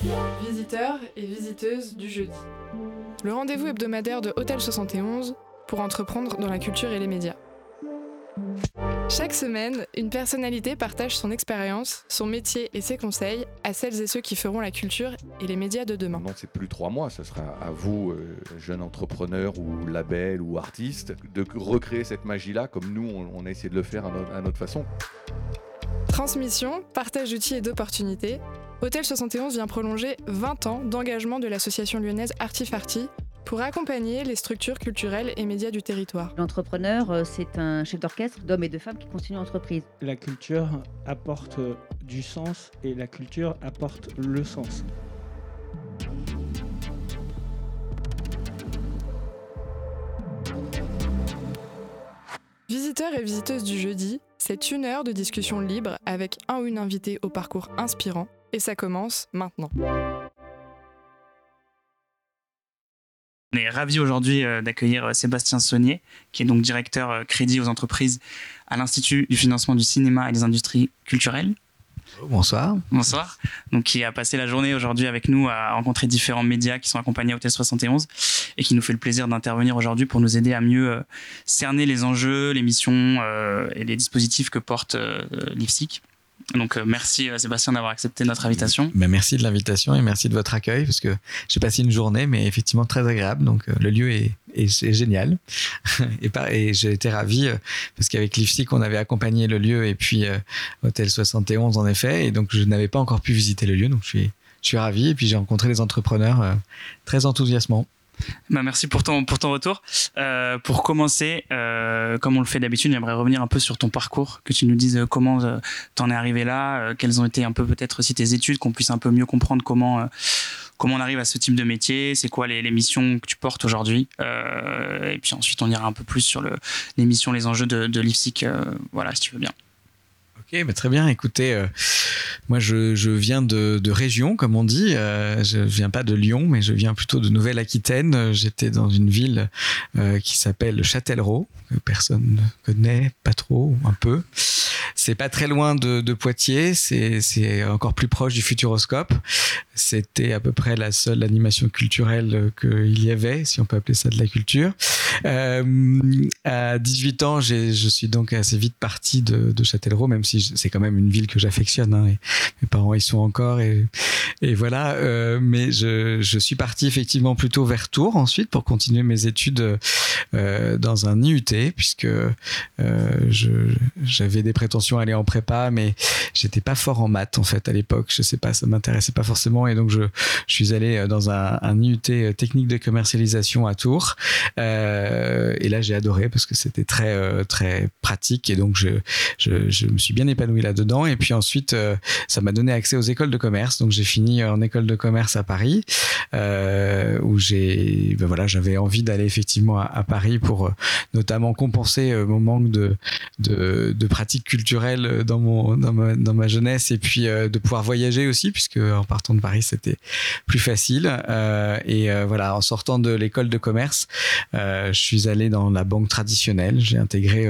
Visiteurs et visiteuses du jeudi. Le rendez-vous hebdomadaire de Hôtel 71 pour entreprendre dans la culture et les médias. Chaque semaine, une personnalité partage son expérience, son métier et ses conseils à celles et ceux qui feront la culture et les médias de demain. Non, c'est plus trois mois, ce sera à vous, euh, jeunes entrepreneurs ou labels ou artistes, de recréer cette magie-là comme nous, on, a essayé de le faire à notre façon. Transmission, partage d'outils et d'opportunités, Hôtel 71 vient prolonger 20 ans d'engagement de l'association lyonnaise Artifarti pour accompagner les structures culturelles et médias du territoire. L'entrepreneur, euh, c'est un chef d'orchestre d'hommes et de femmes qui continuent l'entreprise. La culture apporte du sens et la culture apporte le sens. Visiteurs et visiteuses du jeudi, c'est une heure de discussion libre avec un ou une invitée au parcours inspirant et ça commence maintenant. On est ravis aujourd'hui euh, d'accueillir Sébastien Saunier, qui est donc directeur euh, crédit aux entreprises à l'Institut du financement du cinéma et des industries culturelles. Bonsoir. Bonsoir. Donc, qui a passé la journée aujourd'hui avec nous à rencontrer différents médias qui sont accompagnés au Hôtel 71 et qui nous fait le plaisir d'intervenir aujourd'hui pour nous aider à mieux euh, cerner les enjeux, les missions et les dispositifs que porte l'IFSIC. Donc merci Sébastien d'avoir accepté notre invitation. Ben, merci de l'invitation et merci de votre accueil parce que j'ai passé une journée mais effectivement très agréable. Donc le lieu est, génial et, j'ai été ravi parce qu'avec l'IFSIC on avait accompagné le lieu et puis euh, Hôtel 71 en effet et donc je n'avais pas encore pu visiter le lieu donc je suis ravi et puis j'ai rencontré des entrepreneurs euh, très enthousiasmants. Bah merci pour ton, pour ton retour. Euh, pour commencer, euh, comme on le fait d'habitude, j'aimerais revenir un peu sur ton parcours, que tu nous dises comment euh, t'en es arrivé là, euh, quelles ont été un peu peut-être aussi tes études, qu'on puisse un peu mieux comprendre comment, comment on arrive à ce type de métier, c'est quoi les, missions que tu portes aujourd'hui. Et puis ensuite, on ira un peu plus sur le, les missions, les enjeux de, de l'IFSIC, voilà, si tu veux bien. Ok, très bien. Écoutez, euh, moi je, viens de, région, comme on dit. Euh, je viens pas de Lyon, mais je viens plutôt de Nouvelle-Aquitaine. J'étais dans une ville euh, qui s'appelle Châtellerault, que personne ne connaît, pas trop, un peu. C'est pas très loin de, de Poitiers. C'est encore plus proche du Futuroscope. C'était à peu près la seule animation culturelle qu'il y avait, si on peut appeler ça de la culture. Euh, à 18 ans, je suis donc assez vite parti de, de Châtellerault, même si c'est quand même une ville que j'affectionne. Hein, mes parents y sont encore et, voilà. Euh, mais je, suis parti effectivement plutôt vers Tours ensuite pour continuer mes études euh, dans un IUT puisque euh, j'avais des prétentions à aller en prépa, mais j'étais pas fort en maths en fait à l'époque. Je sais pas, ça m'intéressait pas forcément et donc je, suis allé dans un, IUT technique de commercialisation à Tours. et là j'ai adoré parce que c'était très très pratique et donc je me suis bien épanoui là-dedans. Et puis ensuite, euh, ça m'a donné accès aux écoles de commerce. Donc j'ai fini en école de commerce à Paris, euh, où j'ai, ben voilà, j'avais envie d'aller effectivement à, Paris pour euh, notamment compenser mon manque de, de, de pratique culturelle dans mon dans ma, dans ma jeunesse et puis de pouvoir voyager aussi, puisque en partant de Paris c'était plus facile. et voilà, en sortant de l'école de commerce, je suis allé dans la banque traditionnelle. J'ai intégré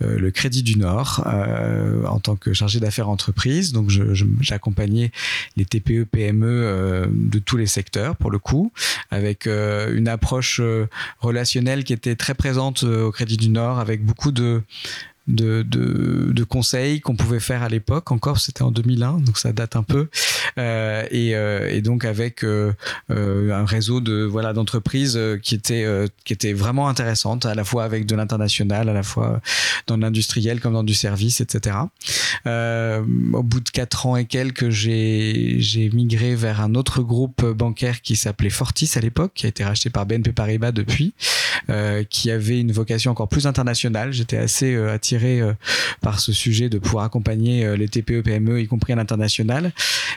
le Crédit du Nord en tant que chargé d'affaires entreprise. Donc, j'accompagnais les TPE, PME euh, de tous les secteurs, pour le coup, avec euh, une approche relationnelle qui était très présente au Crédit du Nord, avec beaucoup de de, de, conseils qu'on pouvait faire à l'époque. Encore, c'était en 2001, donc ça date un peu. Euh, et, euh, et, donc avec euh, un réseau de voilà d'entreprises qui était qui était vraiment intéressante, à la fois avec de l'international, à la fois dans l'industriel comme dans du service, etc. au bout de quatre ans et quelques, j'ai j'ai migré vers un autre groupe bancaire qui s'appelait Fortis à l'époque, qui a été racheté par BNP Paribas depuis, qui avait une vocation encore plus internationale. J'étais assez attiré par ce sujet de pouvoir accompagner les TPE PME y compris à l'international.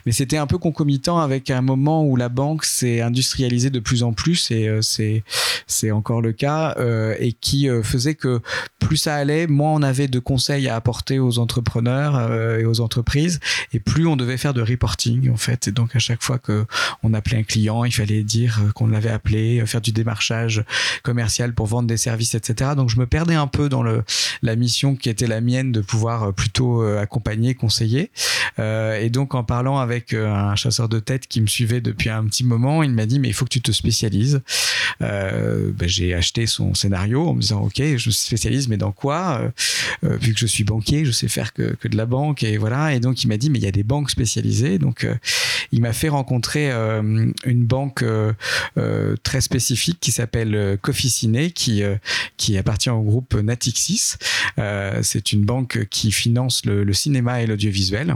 Mais c'était un peu concomitant avec un moment où la banque s'est industrialisée de plus en plus et euh, c'est encore le cas euh, et qui euh, faisait que plus ça allait moins on avait de conseils à apporter aux entrepreneurs euh, et aux entreprises et plus on devait faire de reporting en fait. Et donc à chaque fois que on appelait un client il fallait dire qu'on l'avait appelé faire du démarchage commercial pour vendre des services etc donc je me perdais un peu dans la mission qui était la mienne de pouvoir plutôt accompagner, conseiller. et donc en parlant avec un chasseur de tête qui me suivait depuis un petit moment, il m'a dit mais il faut que tu te spécialises. Ben, j'ai acheté son scénario en me disant ok je me spécialise mais dans quoi? Vu que je suis banquier, je sais faire que, que de la banque et voilà. Et donc il m'a dit mais il y a des banques spécialisées. Donc il m'a fait rencontrer une banque très spécifique qui s'appelle Coffee Ciné, qui, qui appartient au groupe Natixis. C'est une banque qui finance le, le cinéma et l'audiovisuel.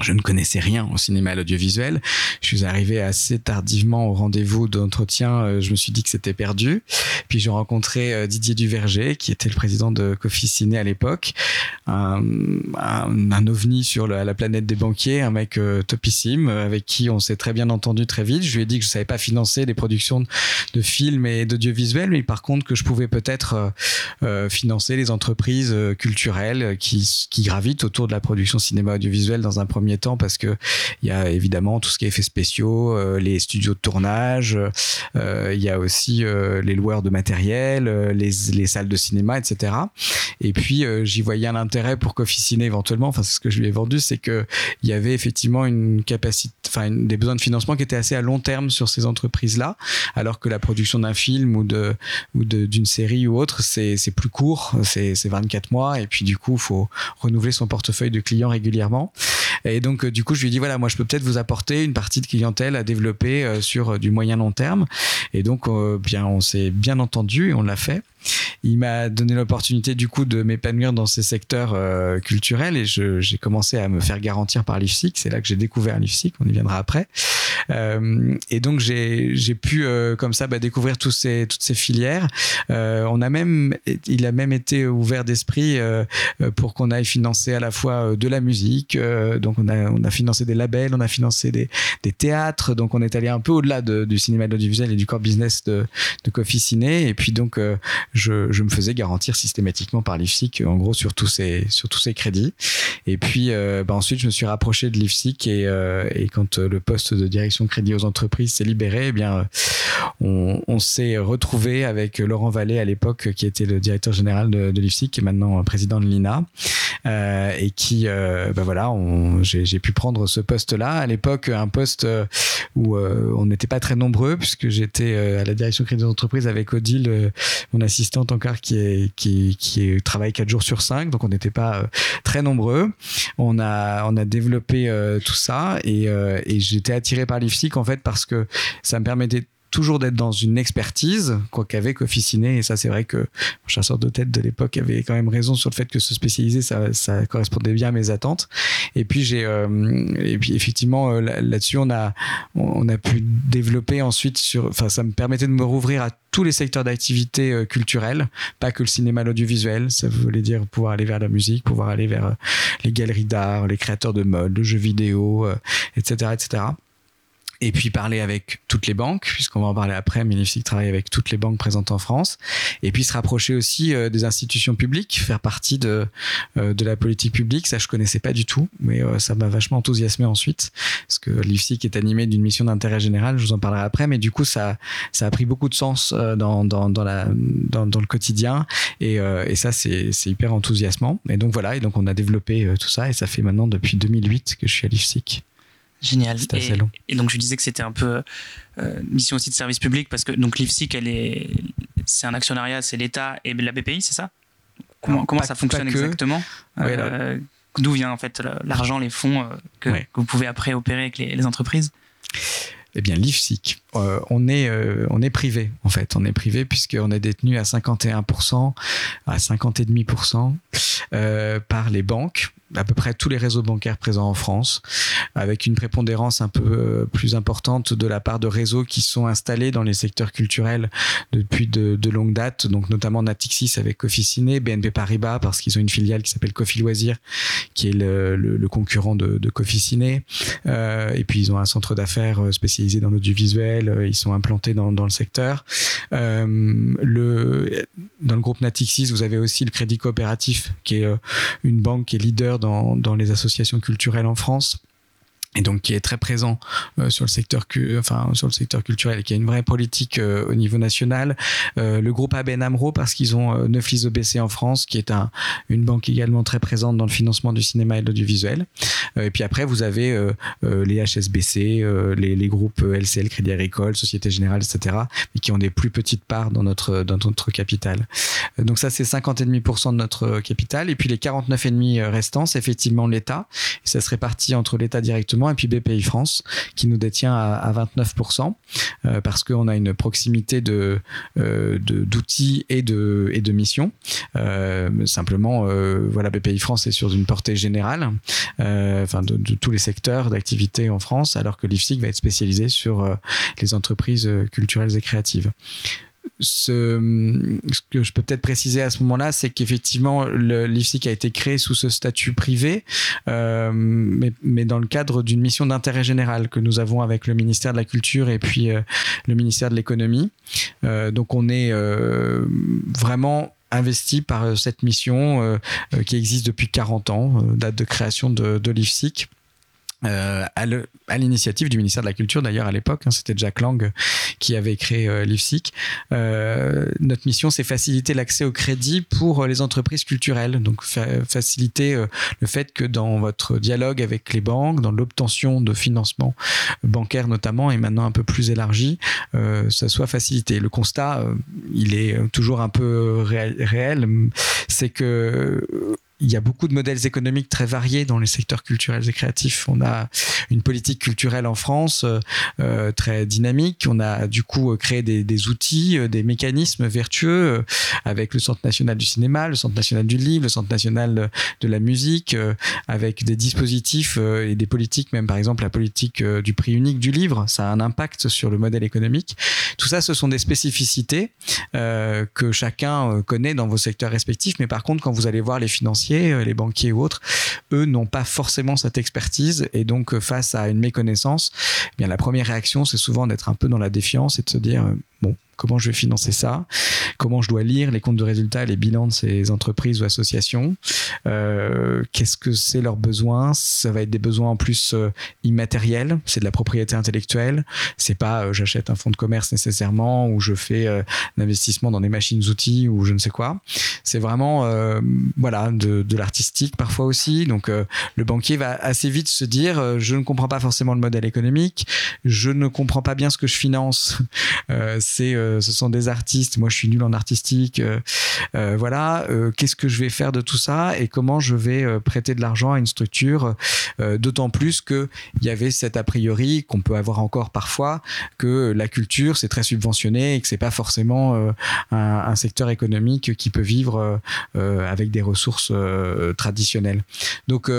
Je ne connaissais rien au cinéma à l'audiovisuel. Je suis arrivé assez tardivement au rendez-vous d'entretien. Euh, je me suis dit que c'était perdu. Puis j'ai rencontré euh, Didier Duverger, qui était le président de Coffee Ciné à l'époque. Un, ovni sur la, planète des banquiers, un mec euh, topissime, avec qui on s'est très bien entendu très vite. Je lui ai dit que je savais pas financer les productions de, films et d'audiovisuel, mais par contre que je pouvais peut-être financer les entreprises culturelles qui, qui gravitent autour de la production cinéma audiovisuel dans un premier temps parce que il y a évidemment tout ce qui est effets spéciaux, euh, les studios de tournage, euh, il y a aussi euh, les loueurs de matériel, les, les, salles de cinéma, etc. Et puis j'y voyais un intérêt pour qu'officiner éventuellement. Enfin, c'est ce que je lui ai vendu, c'est que il y avait effectivement une capacité, enfin des besoins de financement qui étaient assez à long terme sur ces entreprises-là, alors que la production d'un film ou d'une série ou autre, c'est plus court, c'est 24 mois et puis du coup, faut renouveler son portefeuille de clients régulièrement. Et donc, euh, du coup, je lui ai dit, voilà, moi, je peux peut-être vous apporter une partie de clientèle à développer euh, sur euh, du moyen long terme. Et donc, bien, on s'est bien entendu et on l'a fait. Il m'a donné l'opportunité du coup de m'épanouir dans ces secteurs euh, culturels et j'ai commencé à me faire garantir par l'IFSIC. C'est là que j'ai découvert l'IFSIC, on y viendra après. Euh, et donc j'ai pu euh, comme ça bah, découvrir tous ces, toutes ces filières. on a même, il a même été ouvert d'esprit pour qu'on aille financer à la fois de la musique. donc on a, on a financé des labels, on a financé des, des théâtres. Donc on est allé un peu au-delà de, du cinéma de l'audiovisuel et du corps business de, de Coffee Ciné. Et puis donc je, je, me faisais garantir systématiquement par l'IFSIC, en gros, sur tous ces, sur tous ces crédits. Et puis, euh, bah ensuite, je me suis rapproché de l'IFSIC et, euh, et quand euh, le poste de direction crédit aux entreprises s'est libéré, eh bien, on, on s'est retrouvé avec Laurent Vallée à l'époque, qui était le directeur général de, de qui est maintenant président de l'INA, euh, et qui, bah voilà, j'ai pu prendre ce poste-là. À l'époque, un poste où on n'était pas très nombreux, puisque j'étais à la direction crédit aux entreprises avec Odile, mon assistant assistante encore qui, est, qui, qui travaille 4 jours sur 5, donc on n'était pas euh, très nombreux. On a, on a développé euh, tout ça et, euh, et j'étais attiré par l'IFSIC en fait parce que ça me permettait toujours d'être dans une expertise, quoi qu'avec officiné. Et ça, c'est vrai que mon chasseur de tête de l'époque avait quand même raison sur le fait que se spécialiser, ça, correspondait bien à mes attentes. Et puis, euh, et puis effectivement, euh, là-dessus, on a, on a pu développer ensuite sur, ça me permettait de me rouvrir à tous les secteurs d'activité euh, culturelle, pas que le cinéma, l'audiovisuel. Ça voulait dire pouvoir aller vers la musique, pouvoir aller vers les galeries d'art, les créateurs de mode, le jeu vidéo, etc., etc et puis parler avec toutes les banques, puisqu'on va en parler après, mais l'IFSIC travaille avec toutes les banques présentes en France, et puis se rapprocher aussi euh, des institutions publiques, faire partie de, euh, de la politique publique, ça je connaissais pas du tout, mais euh, ça m'a vachement enthousiasmé ensuite, parce que l'IFSIC est animé d'une mission d'intérêt général, je vous en parlerai après, mais du coup ça, ça a pris beaucoup de sens dans, dans, dans, la, dans, dans le quotidien, et, et ça c'est hyper enthousiasmant, et donc voilà, et donc on a développé tout ça, et ça fait maintenant depuis 2008 que je suis à l'IFSIC. Génial. Et, donc je disais que c'était un peu euh, mission aussi de service public parce que donc l'IFSIC elle est c'est un actionnariat, c'est l'État et la BPI, c'est ça? Comment, comment ça fonctionne exactement? Euh, D'où vient en fait l'argent, les fonds euh, que, vous pouvez après opérer avec les, entreprises? Eh bien, l'IFSIC, on est on est privé en fait, on est privé puisqu'on est détenu à 51%, à 50,5% euh, par les banques à peu près tous les réseaux bancaires présents en France, avec une prépondérance un peu euh, plus importante de la part de réseaux qui sont installés dans les secteurs culturels depuis de, de longue date, donc notamment Natixis avec Coffee Ciné, BNP Paribas parce qu'ils ont une filiale qui s'appelle Coffee Loisirs, qui est le, concurrent de, de Coffee Ciné, euh, et puis ils ont un centre d'affaires euh, spécialisé dans l'audiovisuel, euh, ils sont implantés dans, le secteur. Euh, dans le groupe Natixis, vous avez aussi le Crédit Coopératif, qui est une banque qui est leader dans les associations culturelles en France et donc qui est très présent euh, sur le secteur enfin sur le secteur culturel et qui a une vraie politique euh, au niveau national. Euh, le groupe ABN Amro parce qu'ils ont Neuflis OBC en France qui est un, une banque également très présente dans le financement du cinéma et de l'audiovisuel. Et puis après vous avez les HSBC les, les, groupes LCL Crédit Agricole Société Générale etc mais qui ont des plus petites parts dans notre dans notre capital. Donc ça c'est 50,5% de notre capital. Et puis les 49,5 restants c'est effectivement l'État. Ça se répartit entre l'État directement et puis BPI France qui nous détient à, 29% euh, parce qu'on a une proximité de euh, d'outils et de et de missions. Euh, simplement, voilà, BPI France est sur une portée générale, enfin de, de, tous les secteurs d'activité en France, alors que l'IFSIC va être spécialisé sur les entreprises culturelles et créatives ce, ce, que je peux peut-être préciser à ce moment-là, c'est qu'effectivement, l'IFSIC a été créé sous ce statut privé, euh, mais, dans le cadre d'une mission d'intérêt général que nous avons avec le ministère de la Culture et puis euh, le ministère de l'Économie. Euh, donc on est vraiment investi par cette mission qui existe depuis 40 ans, date de création de, de l'IFSIC. Euh, à l'initiative du ministère de la Culture d'ailleurs à l'époque, hein, c'était Jack Lang qui avait créé euh, l'IFSIC. Euh, notre mission, c'est faciliter l'accès au crédit pour les entreprises culturelles, donc faciliter le fait que dans votre dialogue avec les banques, dans l'obtention de financement bancaire notamment, et maintenant un peu plus élargi, ça soit facilité. Le constat, il est toujours un peu réel, c'est que il y a beaucoup de modèles économiques très variés dans les secteurs culturels et créatifs. On a une politique culturelle en France euh, euh très dynamique. On a du coup euh, créé des, outils, des mécanismes vertueux avec le Centre national du cinéma, le Centre national du livre, le Centre national de la musique, avec des dispositifs et des politiques, même par exemple la politique du prix unique du livre. Ça a un impact sur le modèle économique. Tout ça, ce sont des spécificités que chacun connaît dans vos secteurs respectifs. Mais par contre, quand vous allez voir les financiers, euh, les banquiers ou autres, eux n'ont pas forcément cette expertise. Et donc euh, face à une méconnaissance, eh bien la première réaction c'est souvent d'être un peu dans la défiance et de se dire euh, bon comment je vais financer ça, comment je dois lire les comptes de résultats, les bilans de ces entreprises ou associations, euh, qu'est-ce que c'est leurs besoins, ça va être des besoins en plus euh, immatériels, c'est de la propriété intellectuelle, c'est pas euh, j'achète un fonds de commerce nécessairement ou je fais euh, un investissement dans des machines outils ou je ne sais quoi, c'est vraiment voilà de, de l'artistique parfois aussi, donc le banquier va assez vite se dire je ne comprends pas forcément le modèle économique, je ne comprends pas bien ce que je finance, c'est euh, ce sont des artistes, moi je suis nul en artistique, euh, euh, voilà, qu'est-ce que je vais faire de tout ça et comment je vais prêter de l'argent à une structure, d'autant plus qu'il y avait cet a priori qu'on peut avoir encore parfois que la culture c'est très subventionné et que c'est pas forcément un, un, secteur économique qui peut vivre avec des ressources traditionnelles. Donc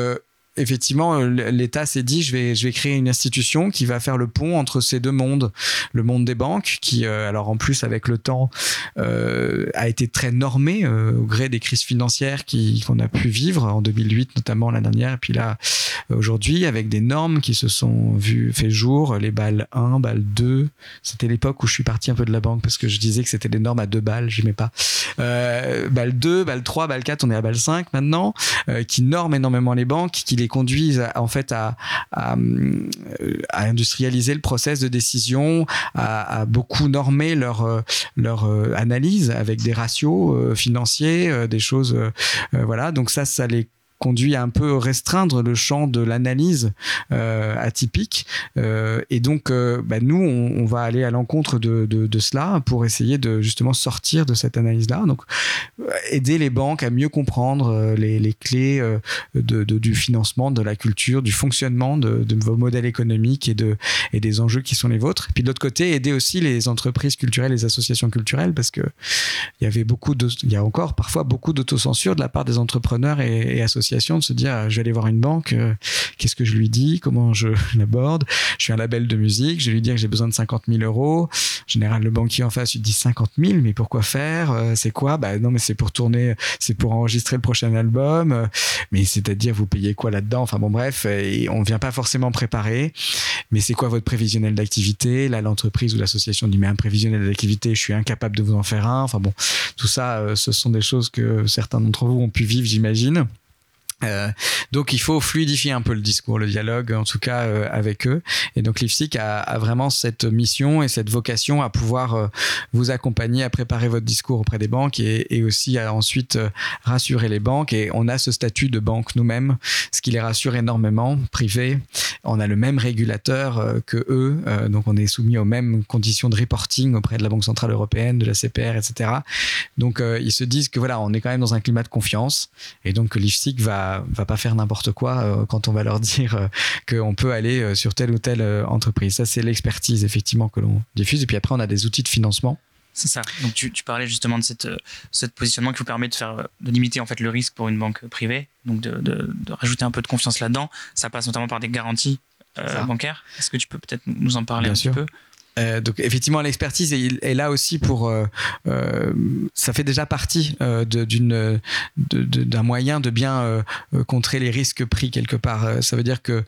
effectivement, euh, l'État s'est dit, je vais, je vais créer une institution qui va faire le pont entre ces deux mondes. Le monde des banques, qui, euh, alors en plus, avec le temps, euh, a été très normé euh, au gré des crises financières qu'on a pu vivre en 2008, notamment la dernière, et puis là, aujourd'hui, avec des normes qui se sont vues fait jour, les balles 1, balles 2. C'était l'époque où je suis parti un peu de la banque parce que je disais que c'était des normes à deux balles, j'aimais pas. Euh, balle 2, balle 3, balle 4, on est à balle 5 maintenant, qui norment énormément les banques, qui les conduisent en fait à, à, industrialiser le process de décision, à, beaucoup normer leur, leur euh, analyse avec des ratios euh, financiers, euh, des choses, voilà. Donc ça, ça les conduit à un peu restreindre le champ de l'analyse euh, atypique. Euh, et donc, euh, bah, nous, on, va aller à l'encontre de, de, cela pour essayer de justement sortir de cette analyse-là. Donc, aider les banques à mieux comprendre les, les clés de, du financement, de la culture, du fonctionnement de, vos modèles économiques et, et des enjeux qui sont les vôtres. Puis de l'autre côté, aider aussi les entreprises culturelles, les associations culturelles, parce que il y avait beaucoup il y a encore parfois beaucoup d'autocensure de la part des entrepreneurs et, et associations de se dire euh, je vais aller voir une banque, euh, qu'est-ce que je lui dis, comment je l'aborde. Je suis un label de musique, je vais lui dire que j'ai besoin de 50 000 euros. En général, le banquier en face lui dit 50 000, mais pourquoi faire euh, C'est quoi? Bah non, mais c'est pour tourner, c'est pour enregistrer le prochain album. Mais c'est-à-dire, vous payez quoi là-dedans? Enfin bon, bref, on vient pas forcément préparer. Mais c'est quoi votre prévisionnel d'activité? Là, l'entreprise ou l'association dit mais un prévisionnel d'activité, je suis incapable de vous en faire un. Enfin bon, tout ça, ce sont des choses que certains d'entre vous ont pu vivre, j'imagine. Euh, donc il faut fluidifier un peu le discours, le dialogue, en tout cas euh, avec eux. Et donc l'IFSIC a, vraiment cette mission et cette vocation à pouvoir euh, vous accompagner à préparer votre discours auprès des banques et, aussi à ensuite rassurer les banques. Et on a ce statut de banque nous-mêmes, ce qui les rassure énormément, privé. On a le même régulateur que eux, donc on est soumis aux mêmes conditions de reporting auprès de la Banque centrale européenne, de la CPR, etc. Donc ils se disent que voilà, on est quand même dans un climat de confiance et donc va va, pas faire n'importe quoi euh, quand on va leur dire euh, qu'on peut aller euh, sur telle ou telle entreprise. Ça, c'est l'expertise effectivement que l'on diffuse. Et puis après, on a des outils de financement. C'est ça. Donc tu, parlais justement de cette, cette positionnement qui vous permet de faire de limiter en fait le risque pour une banque privée, donc de, de, rajouter un peu de confiance là-dedans. Ça passe notamment par des garanties bancaires. Est-ce que tu peux peut-être nous en parler un petit peu? Euh, donc effectivement, l'expertise est, là aussi pour. Euh, euh, ça fait déjà partie d'une d'un moyen de bien contrer les risques pris quelque part. Ça veut dire que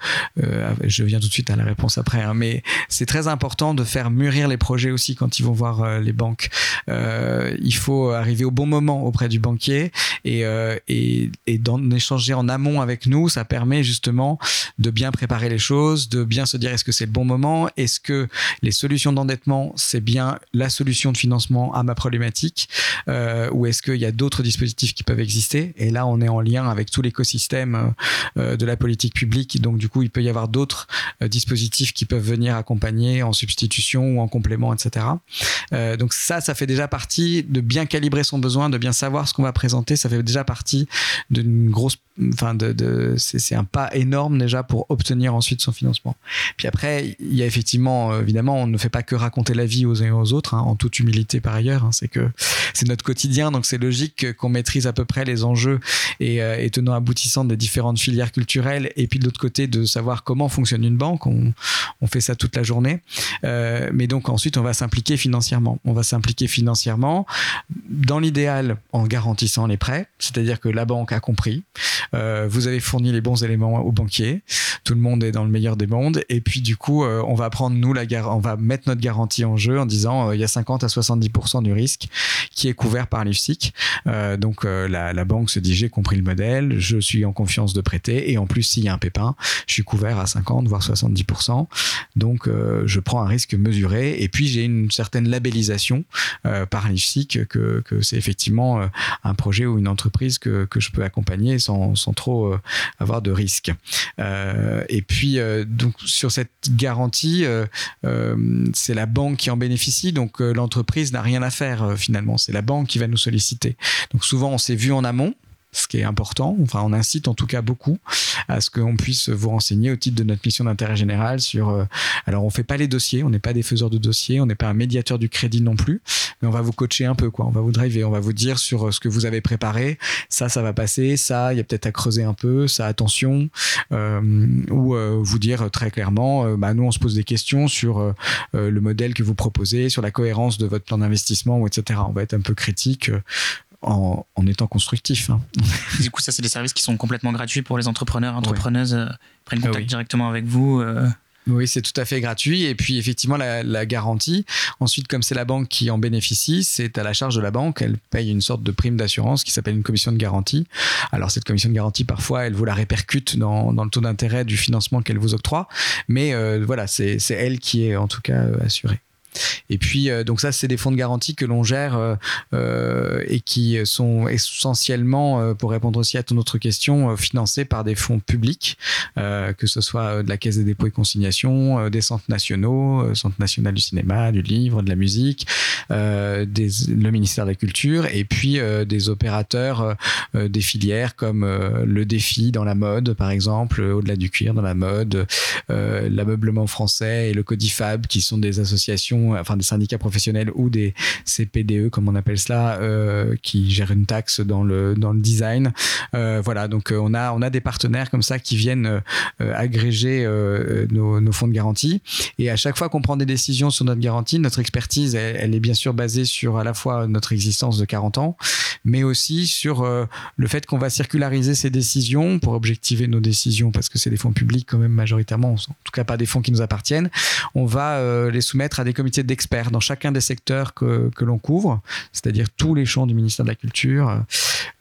je viens tout de suite à la réponse après, hein, mais c'est très important de faire mûrir les projets aussi quand ils vont voir les banques. il faut arriver au bon moment auprès du banquier et d'en échanger en amont avec nous. Ça permet justement de bien préparer les choses, de bien se dire est-ce que c'est le bon moment, est-ce que les solutions d'endettement, c'est bien la solution de financement à ma problématique euh, ou est-ce qu'il y a d'autres dispositifs qui peuvent exister? Et là, on est en lien avec tout l'écosystème euh, de la politique publique. Donc, du coup, il peut y avoir d'autres euh, dispositifs qui peuvent venir accompagner en substitution ou en complément, etc. donc ça, ça fait déjà partie de bien calibrer son besoin, de bien savoir ce qu'on va présenter. Ça fait déjà partie d'une grosse, enfin, de c'est un pas énorme déjà pour obtenir ensuite son financement. Puis après, il y a effectivement, évidemment, on ne fait pas que raconter la vie aux uns et aux autres, hein, en toute humilité par ailleurs. Hein, c'est que c'est notre quotidien, donc c'est logique qu'on maîtrise à peu près les enjeux et, euh, et tenants aboutissants des différentes filières culturelles. Et puis de l'autre côté, de savoir comment fonctionne une banque. On, fait ça toute la journée. Euh, mais donc ensuite, on va s'impliquer financièrement. On va s'impliquer financièrement, dans l'idéal, en garantissant les prêts, c'est-à-dire que la banque a compris. Euh, vous avez fourni les bons éléments au banquier. Tout le monde est dans le meilleur des mondes. Et puis du coup, euh, on va prendre nous la on va mettre notre garantie en jeu en disant euh, il y a 50 à 70% du risque qui est couvert par l'IFSIC. Euh, donc euh, la, banque se dit j'ai compris le modèle, je suis en confiance de prêter et en plus s'il y a un pépin, je suis couvert à 50 voire 70%. Donc je prends un risque mesuré et puis j'ai une certaine labellisation par l'IFSIC que, que c'est effectivement un projet ou une entreprise que, que je peux accompagner sans, sans trop avoir de risque. et puis donc sur cette garantie, c'est la banque qui en bénéficie, donc euh, l'entreprise n'a rien à faire euh, finalement. C'est la banque qui va nous solliciter. Donc souvent, on s'est vu en amont ce qui est important. Enfin, on incite en tout cas beaucoup à ce qu'on puisse vous renseigner au titre de notre mission d'intérêt général sur. Euh, alors, on fait pas les dossiers, on n'est pas des faiseurs de dossiers, on n'est pas un médiateur du crédit non plus, mais on va vous coacher un peu, quoi. On va vous driver, on va vous dire sur euh, ce que vous avez préparé. Ça, ça va passer. Ça, il y a peut-être à creuser un peu. Ça, attention. Euh, ou vous dire très clairement, bah, nous, on se pose des questions sur le modèle que vous proposez, sur la cohérence de votre plan d'investissement, etc. On va être un peu critique en, étant constructif. Hein. Du coup, ça, c'est des services qui sont complètement gratuits pour les entrepreneurs, entrepreneuses. Euh, prennent ah contact directement avec vous. Euh. Oui, c'est tout à fait gratuit. Et puis, effectivement, la, garantie. Ensuite, comme c'est la banque qui en bénéficie, c'est à la charge de la banque. Elle paye une sorte de prime d'assurance qui s'appelle une commission de garantie. Alors, cette commission de garantie, parfois, elle vous la répercute dans, le taux d'intérêt du financement qu'elle vous octroie. Mais euh, voilà, c'est elle qui est en tout cas assurée. Et puis, euh, donc ça, c'est des fonds de garantie que l'on gère euh, euh, et qui sont essentiellement, pour répondre aussi à ton autre question, financés par des fonds publics, que ce soit de la Caisse des dépôts et consignations, des centres nationaux, Centre national du cinéma, du livre, de la musique, le ministère de la Culture, et puis des opérateurs des filières comme le défi dans la mode, par exemple, au-delà du cuir dans la mode, l'ameublement français et le Codifab, qui sont des associations enfin des syndicats professionnels ou des CPDE comme on appelle cela, euh, qui gèrent une taxe dans le dans le design. Euh, voilà, donc euh, on a on a des partenaires comme ça qui viennent agréger nos, fonds de garantie. Et à chaque fois qu'on prend des décisions sur notre garantie, notre expertise, elle, est bien sûr basée sur à la fois notre existence de 40 ans, mais aussi sur le fait qu'on va circulariser ces décisions pour objectiver nos décisions, parce que c'est des fonds publics quand même majoritairement, en tout cas pas des fonds qui nous appartiennent. On va les soumettre à des commissions d'experts dans chacun des secteurs que, que l'on couvre, c'est-à-dire tous les champs du ministère de la Culture.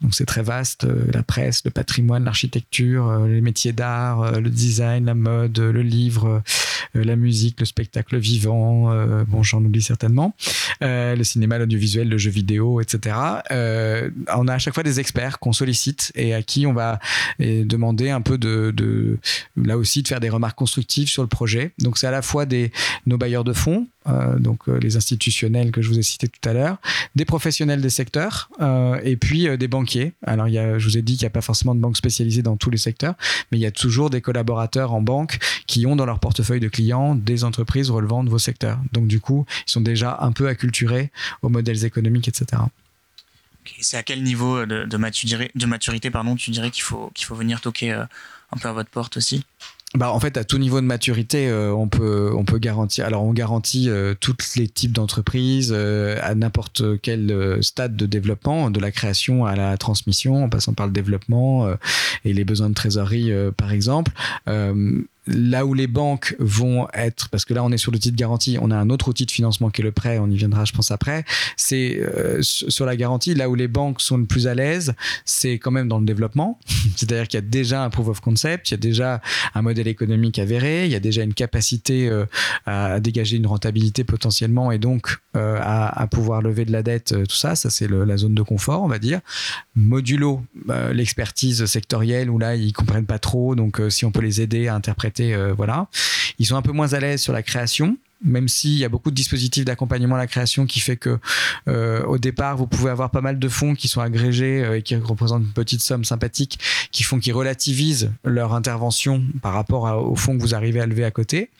Donc c'est très vaste, euh, la presse, le patrimoine, l'architecture, euh, les métiers d'art, euh, le design, la mode, le livre, la musique, le spectacle vivant, bon j'en oublie certainement, le cinéma, l'audiovisuel, le jeu vidéo, etc. on a à chaque fois des experts qu'on sollicite et à qui on va demander un peu de, là aussi de faire des remarques constructives sur le projet. Donc c'est à la fois des, nos bailleurs de fonds, euh, donc euh, les institutionnels que je vous ai cités tout à l'heure, des professionnels des secteurs euh, et puis des banquiers. Alors il y a, je vous ai dit qu'il n'y a pas forcément de banques spécialisées dans tous les secteurs, mais il y a toujours des collaborateurs en banque qui ont dans leur portefeuille de clients des entreprises relevant de vos secteurs. Donc du coup, ils sont déjà un peu acculturés aux modèles économiques, etc. C'est à quel niveau de, maturité, de maturité pardon, tu dirais qu'il faut, qu'il faut venir toquer un peu à votre porte aussi? Bah, en fait, à tout niveau de maturité, euh, on peut on peut garantir. Alors, on garantit euh, tous les types d'entreprises euh, à n'importe quel stade de développement, de la création à la transmission, en passant par le développement et les besoins de trésorerie, par exemple là où les banques vont être, parce que là on est sur l'outil de garantie, on a un autre outil de financement qui est le prêt, on y viendra je pense après, c'est euh, sur la garantie, là où les banques sont le plus à l'aise, c'est quand même dans le développement, c'est-à-dire qu'il y a déjà un proof of concept, il y a déjà un modèle économique avéré, il y a déjà une capacité euh, à dégager une rentabilité potentiellement et donc euh, à, à, pouvoir lever de la dette, tout ça, ça c'est la zone de confort on va dire. Modulo, l'expertise sectorielle où là ils comprennent pas trop, donc si on peut les aider à interpréter euh, voilà. Ils sont un peu moins à l'aise sur la création même s'il y a beaucoup de dispositifs d'accompagnement à la création qui fait que euh, au départ vous pouvez avoir pas mal de fonds qui sont agrégés euh, et qui représentent une petite somme sympathique qui font qu'ils relativisent leur intervention par rapport aux fonds que vous arrivez à lever à côté.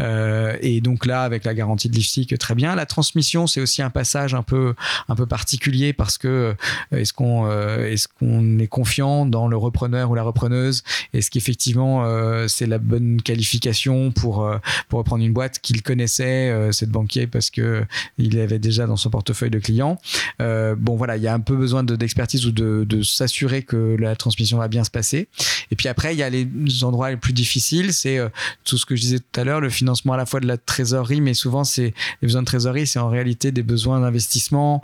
Euh, et donc là avec la garantie de l'IFSIC très bien. La transmission c'est aussi un passage un peu un peu particulier parce que est-ce qu'on est-ce qu'on est confiant dans le repreneur ou la repreneuse? Est-ce qu'effectivement c'est la bonne qualification pour pour reprendre une boîte qu'il connaît connaissait euh, cette banquier parce que il avait déjà dans son portefeuille de clients. Euh, bon voilà, il y a un peu besoin d'expertise ou de, s'assurer que la transmission va bien se passer. Et puis après, il y a les endroits les plus difficiles, c'est euh, tout ce que je disais tout à l'heure, le financement à la fois de la trésorerie, mais souvent c'est les besoins de trésorerie, c'est en réalité des besoins d'investissement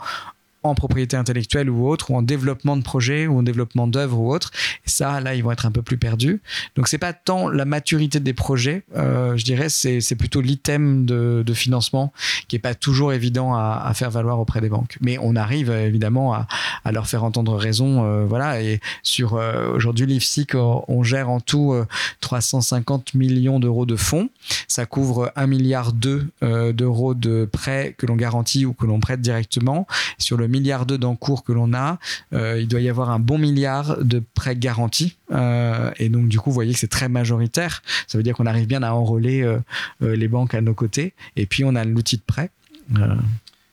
en propriété intellectuelle ou autre, ou en développement de projet, ou en développement d'œuvres ou autre. Et ça, là, ils vont être un peu plus perdus. Donc, c'est pas tant la maturité des projets, euh, je dirais, c'est plutôt l'item de, financement qui est pas toujours évident à, faire valoir auprès des banques. Mais on arrive évidemment à, leur faire entendre raison. Euh, voilà. Et sur euh, aujourd'hui, l'IFSIC, on gère en tout 350 euh, millions d'euros de fonds. Ça couvre 1 milliard d'euros de prêts que l'on garantit ou que l'on prête directement. Sur le milliard d'encours que l'on a, euh, il doit y avoir un bon milliard de prêts garantis. Euh, et donc, du coup, vous voyez que c'est très majoritaire. Ça veut dire qu'on arrive bien à enrôler euh, les banques à nos côtés. Et puis, on a l'outil de prêt.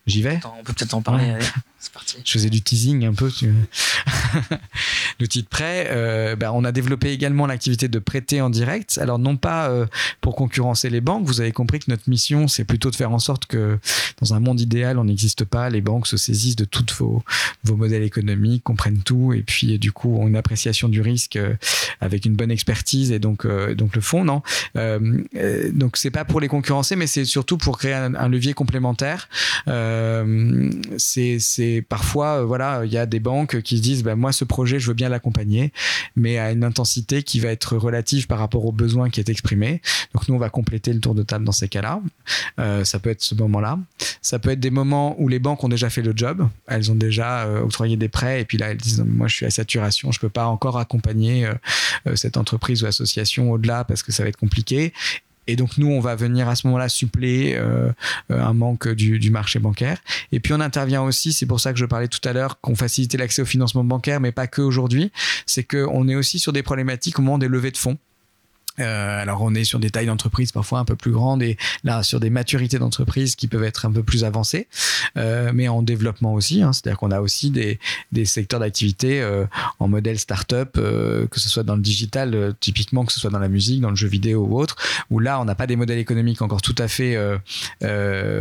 J'y vais. On peut peut-être en parler. Je faisais du teasing un peu. L'outil de prêt, euh, ben, on a développé également l'activité de prêter en direct. Alors non pas euh, pour concurrencer les banques. Vous avez compris que notre mission, c'est plutôt de faire en sorte que dans un monde idéal, on n'existe pas. Les banques se saisissent de tous vos, modèles économiques, comprennent tout et puis du coup ont une appréciation du risque euh, avec une bonne expertise et donc donc le fond non? donc c'est pas pour les concurrencer, mais c'est surtout pour créer un, un levier complémentaire. c'est parfois, euh, voilà, il y a des banques qui se disent, bah, moi, ce projet, je veux bien l'accompagner, mais à une intensité qui va être relative par rapport aux besoins qui est exprimé. Donc nous, on va compléter le tour de table dans ces cas-là. Euh, ça peut être ce moment-là. Ça peut être des moments où les banques ont déjà fait le job, elles ont déjà euh, octroyé des prêts, et puis là, elles disent, moi, je suis à saturation, je peux pas encore accompagner cette entreprise ou association au-delà parce que ça va être compliqué. Et donc nous, on va venir à ce moment-là suppléer euh, euh, un manque du, du, marché bancaire. Et puis on intervient aussi, c'est pour ça que je parlais tout à l'heure, qu'on facilitait l'accès au financement bancaire, mais pas que aujourd'hui. C'est qu'on est aussi sur des problématiques au moment des levées de fonds. Euh, alors on est sur des tailles d'entreprise parfois un peu plus grandes et là sur des maturités d'entreprise qui peuvent être un peu plus avancées, euh, mais en développement aussi. Hein, C'est-à-dire qu'on a aussi des, des secteurs d'activité euh, en modèle start-up, euh, que ce soit dans le digital, euh, typiquement que ce soit dans la musique, dans le jeu vidéo ou autre, où là on n'a pas des modèles économiques encore tout à fait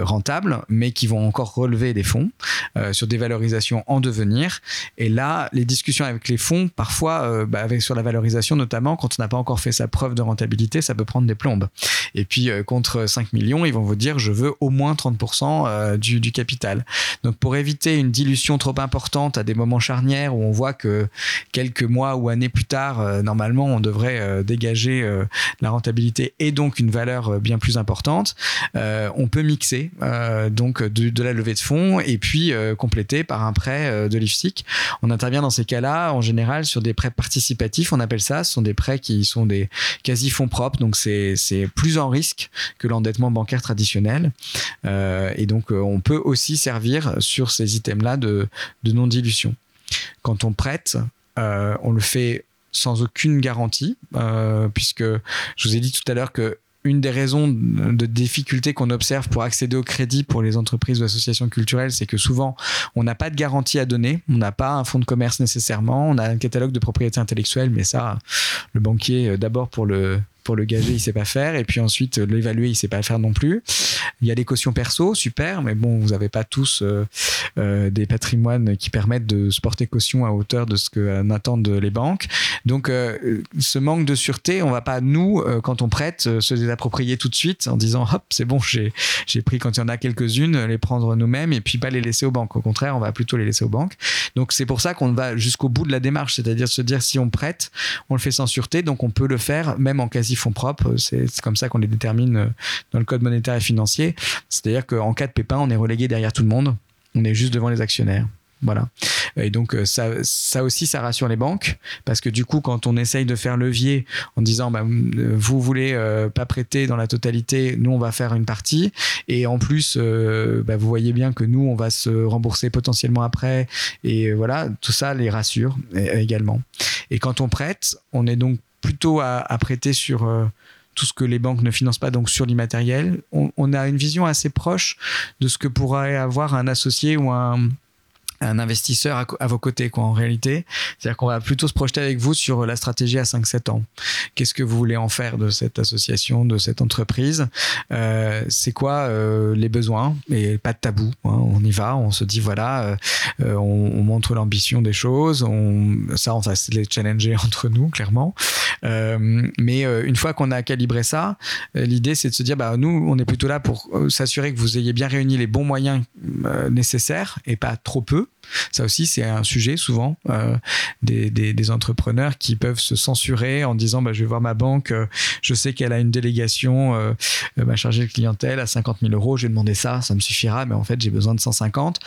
rentables, mais qui vont encore relever des fonds sur des valorisations en devenir. Et là, les discussions avec les fonds, parfois, bah, avec sur la valorisation notamment, quand on n'a pas encore fait sa preuve de rentabilité, ça peut prendre des plombes. Et puis contre 5 millions, ils vont vous dire je veux au moins 30% du, du capital. Donc pour éviter une dilution trop importante à des moments charnières où on voit que quelques mois ou années plus tard, normalement, on devrait dégager la rentabilité et donc une valeur bien plus importante, on peut mixer donc de, de, la levée de fonds et puis compléter par un prêt de l'IFSIC. On intervient dans ces cas-là en général sur des prêts participatifs, on appelle ça. Ce sont des prêts qui sont des quasi fonds propres, donc c'est plus en risque que l'endettement bancaire traditionnel. Euh, et donc euh, on peut aussi servir sur ces items-là de, non-dilution. Quand on prête, euh, on le fait sans aucune garantie, puisque je vous ai dit tout à l'heure que une des raisons de difficulté qu'on observe pour accéder au crédit pour les entreprises ou associations culturelles, c'est que souvent, on n'a pas de garantie à donner, on n'a pas un fonds de commerce nécessairement, on a un catalogue de propriété intellectuelle, mais ça, le banquier, euh, d'abord pour le pour le gager, il sait pas faire, et puis ensuite l'évaluer, il sait pas faire non plus. Il y a des cautions perso, super, mais bon, vous n'avez pas tous euh, euh, des patrimoines qui permettent de se porter caution à hauteur de ce que n'attendent les banques. Donc, euh, ce manque de sûreté, on va pas nous, quand on prête, se désapproprier tout de suite en disant hop, c'est bon, j'ai pris quand il y en a quelques-unes, les prendre nous-mêmes et puis pas les laisser aux banques. Au contraire, on va plutôt les laisser aux banques. Donc, c'est pour ça qu'on va jusqu'au bout de la démarche, c'est-à-dire se dire si on prête, on le fait sans sûreté, donc on peut le faire même en quasi fonds propres. C'est comme ça qu'on les détermine euh, dans le code monétaire et financier. C'est-à-dire qu'en cas de pépin, on est relégué derrière tout le monde. On est juste devant les actionnaires. Voilà. Et donc euh, ça, ça aussi, ça rassure les banques parce que du coup, quand on essaye de faire levier en disant, bah, vous voulez euh, pas prêter dans la totalité, nous on va faire une partie, et en plus, bah, vous voyez bien que nous on va se rembourser potentiellement après, et voilà, tout ça les rassure également. Et quand on prête, on est donc plutôt à, prêter sur euh, tout ce que les banques ne financent pas, donc sur l'immatériel. on, a une vision assez proche de ce que pourrait avoir un associé ou un, un investisseur à, vos côtés, quoi, en réalité. C'est-à-dire qu'on va plutôt se projeter avec vous sur la stratégie à 5-7 ans. Qu'est-ce que vous voulez en faire de cette association, de cette entreprise? Euh, C'est quoi euh, les besoins? Et pas de tabou. Hein. On y va, on se dit voilà, euh, on, on, montre l'ambition des choses. On, ça, on va se les challenger entre nous, clairement. Mais une fois qu'on a calibré ça, l'idée c'est de se dire bah nous, on est plutôt là pour s'assurer que vous ayez bien réuni les bons moyens nécessaires et pas trop peu ça aussi, c'est un sujet souvent euh, des, entrepreneurs qui peuvent se censurer en disant bah, Je vais voir ma banque, euh, je sais qu'elle a une délégation, euh, m'a chargé de clientèle à 50 000 euros, je vais demander ça, ça me suffira, mais en fait, j'ai besoin de 150.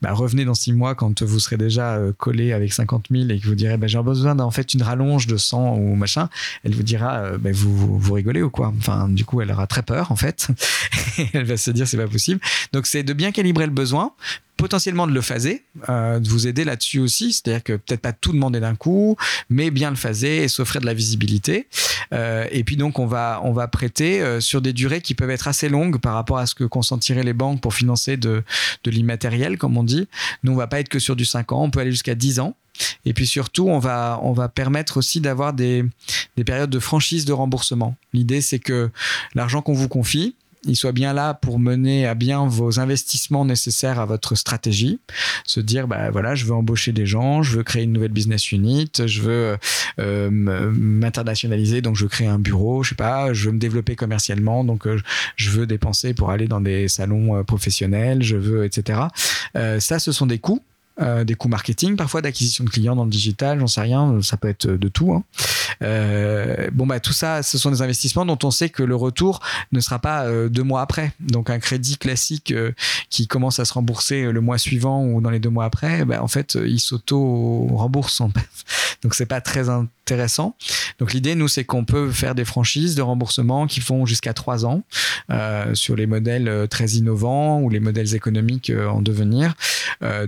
Bah, revenez dans six mois quand vous serez déjà collé avec 50 000 et que vous direz bah, J'ai besoin d'en fait une rallonge de 100 ou machin. Elle vous dira bah, vous, vous rigolez ou quoi? Enfin, du coup, elle aura très peur en fait. elle va se dire C'est pas possible. Donc, c'est de bien calibrer le besoin potentiellement de le phaser, euh, de vous aider là-dessus aussi, c'est-à-dire que peut-être pas tout demander d'un coup, mais bien le phaser et s'offrir de la visibilité. Euh, et puis donc on va on va prêter euh, sur des durées qui peuvent être assez longues par rapport à ce que consentiraient les banques pour financer de, de l'immatériel, comme on dit. Nous on va pas être que sur du 5 ans, on peut aller jusqu'à 10 ans. Et puis surtout, on va, on va permettre aussi d'avoir des, des périodes de franchise de remboursement. L'idée, c'est que l'argent qu'on vous confie, il soit bien là pour mener à bien vos investissements nécessaires à votre stratégie. Se dire, bah voilà, je veux embaucher des gens, je veux créer une nouvelle business unit, je veux euh, m'internationaliser, donc je créer un bureau, je sais pas, je veux me développer commercialement, donc euh, je veux dépenser pour aller dans des salons euh, professionnels, je veux, etc. ça, ce sont des coûts euh, des coûts marketing, parfois d'acquisition de clients dans le digital, j'en sais rien, ça peut être de tout. Hein. Euh, bon, bah, tout ça, ce sont des investissements dont on sait que le retour ne sera pas euh, deux mois après. Donc, un crédit classique qui commence à se rembourser le mois suivant ou dans les deux mois après, bah, en fait, il s'auto-rembourse. Donc, c'est pas très intéressant. Donc, l'idée, nous, c'est qu'on peut faire des franchises de remboursement qui font jusqu'à trois ans sur les modèles très innovants ou les modèles économiques en devenir.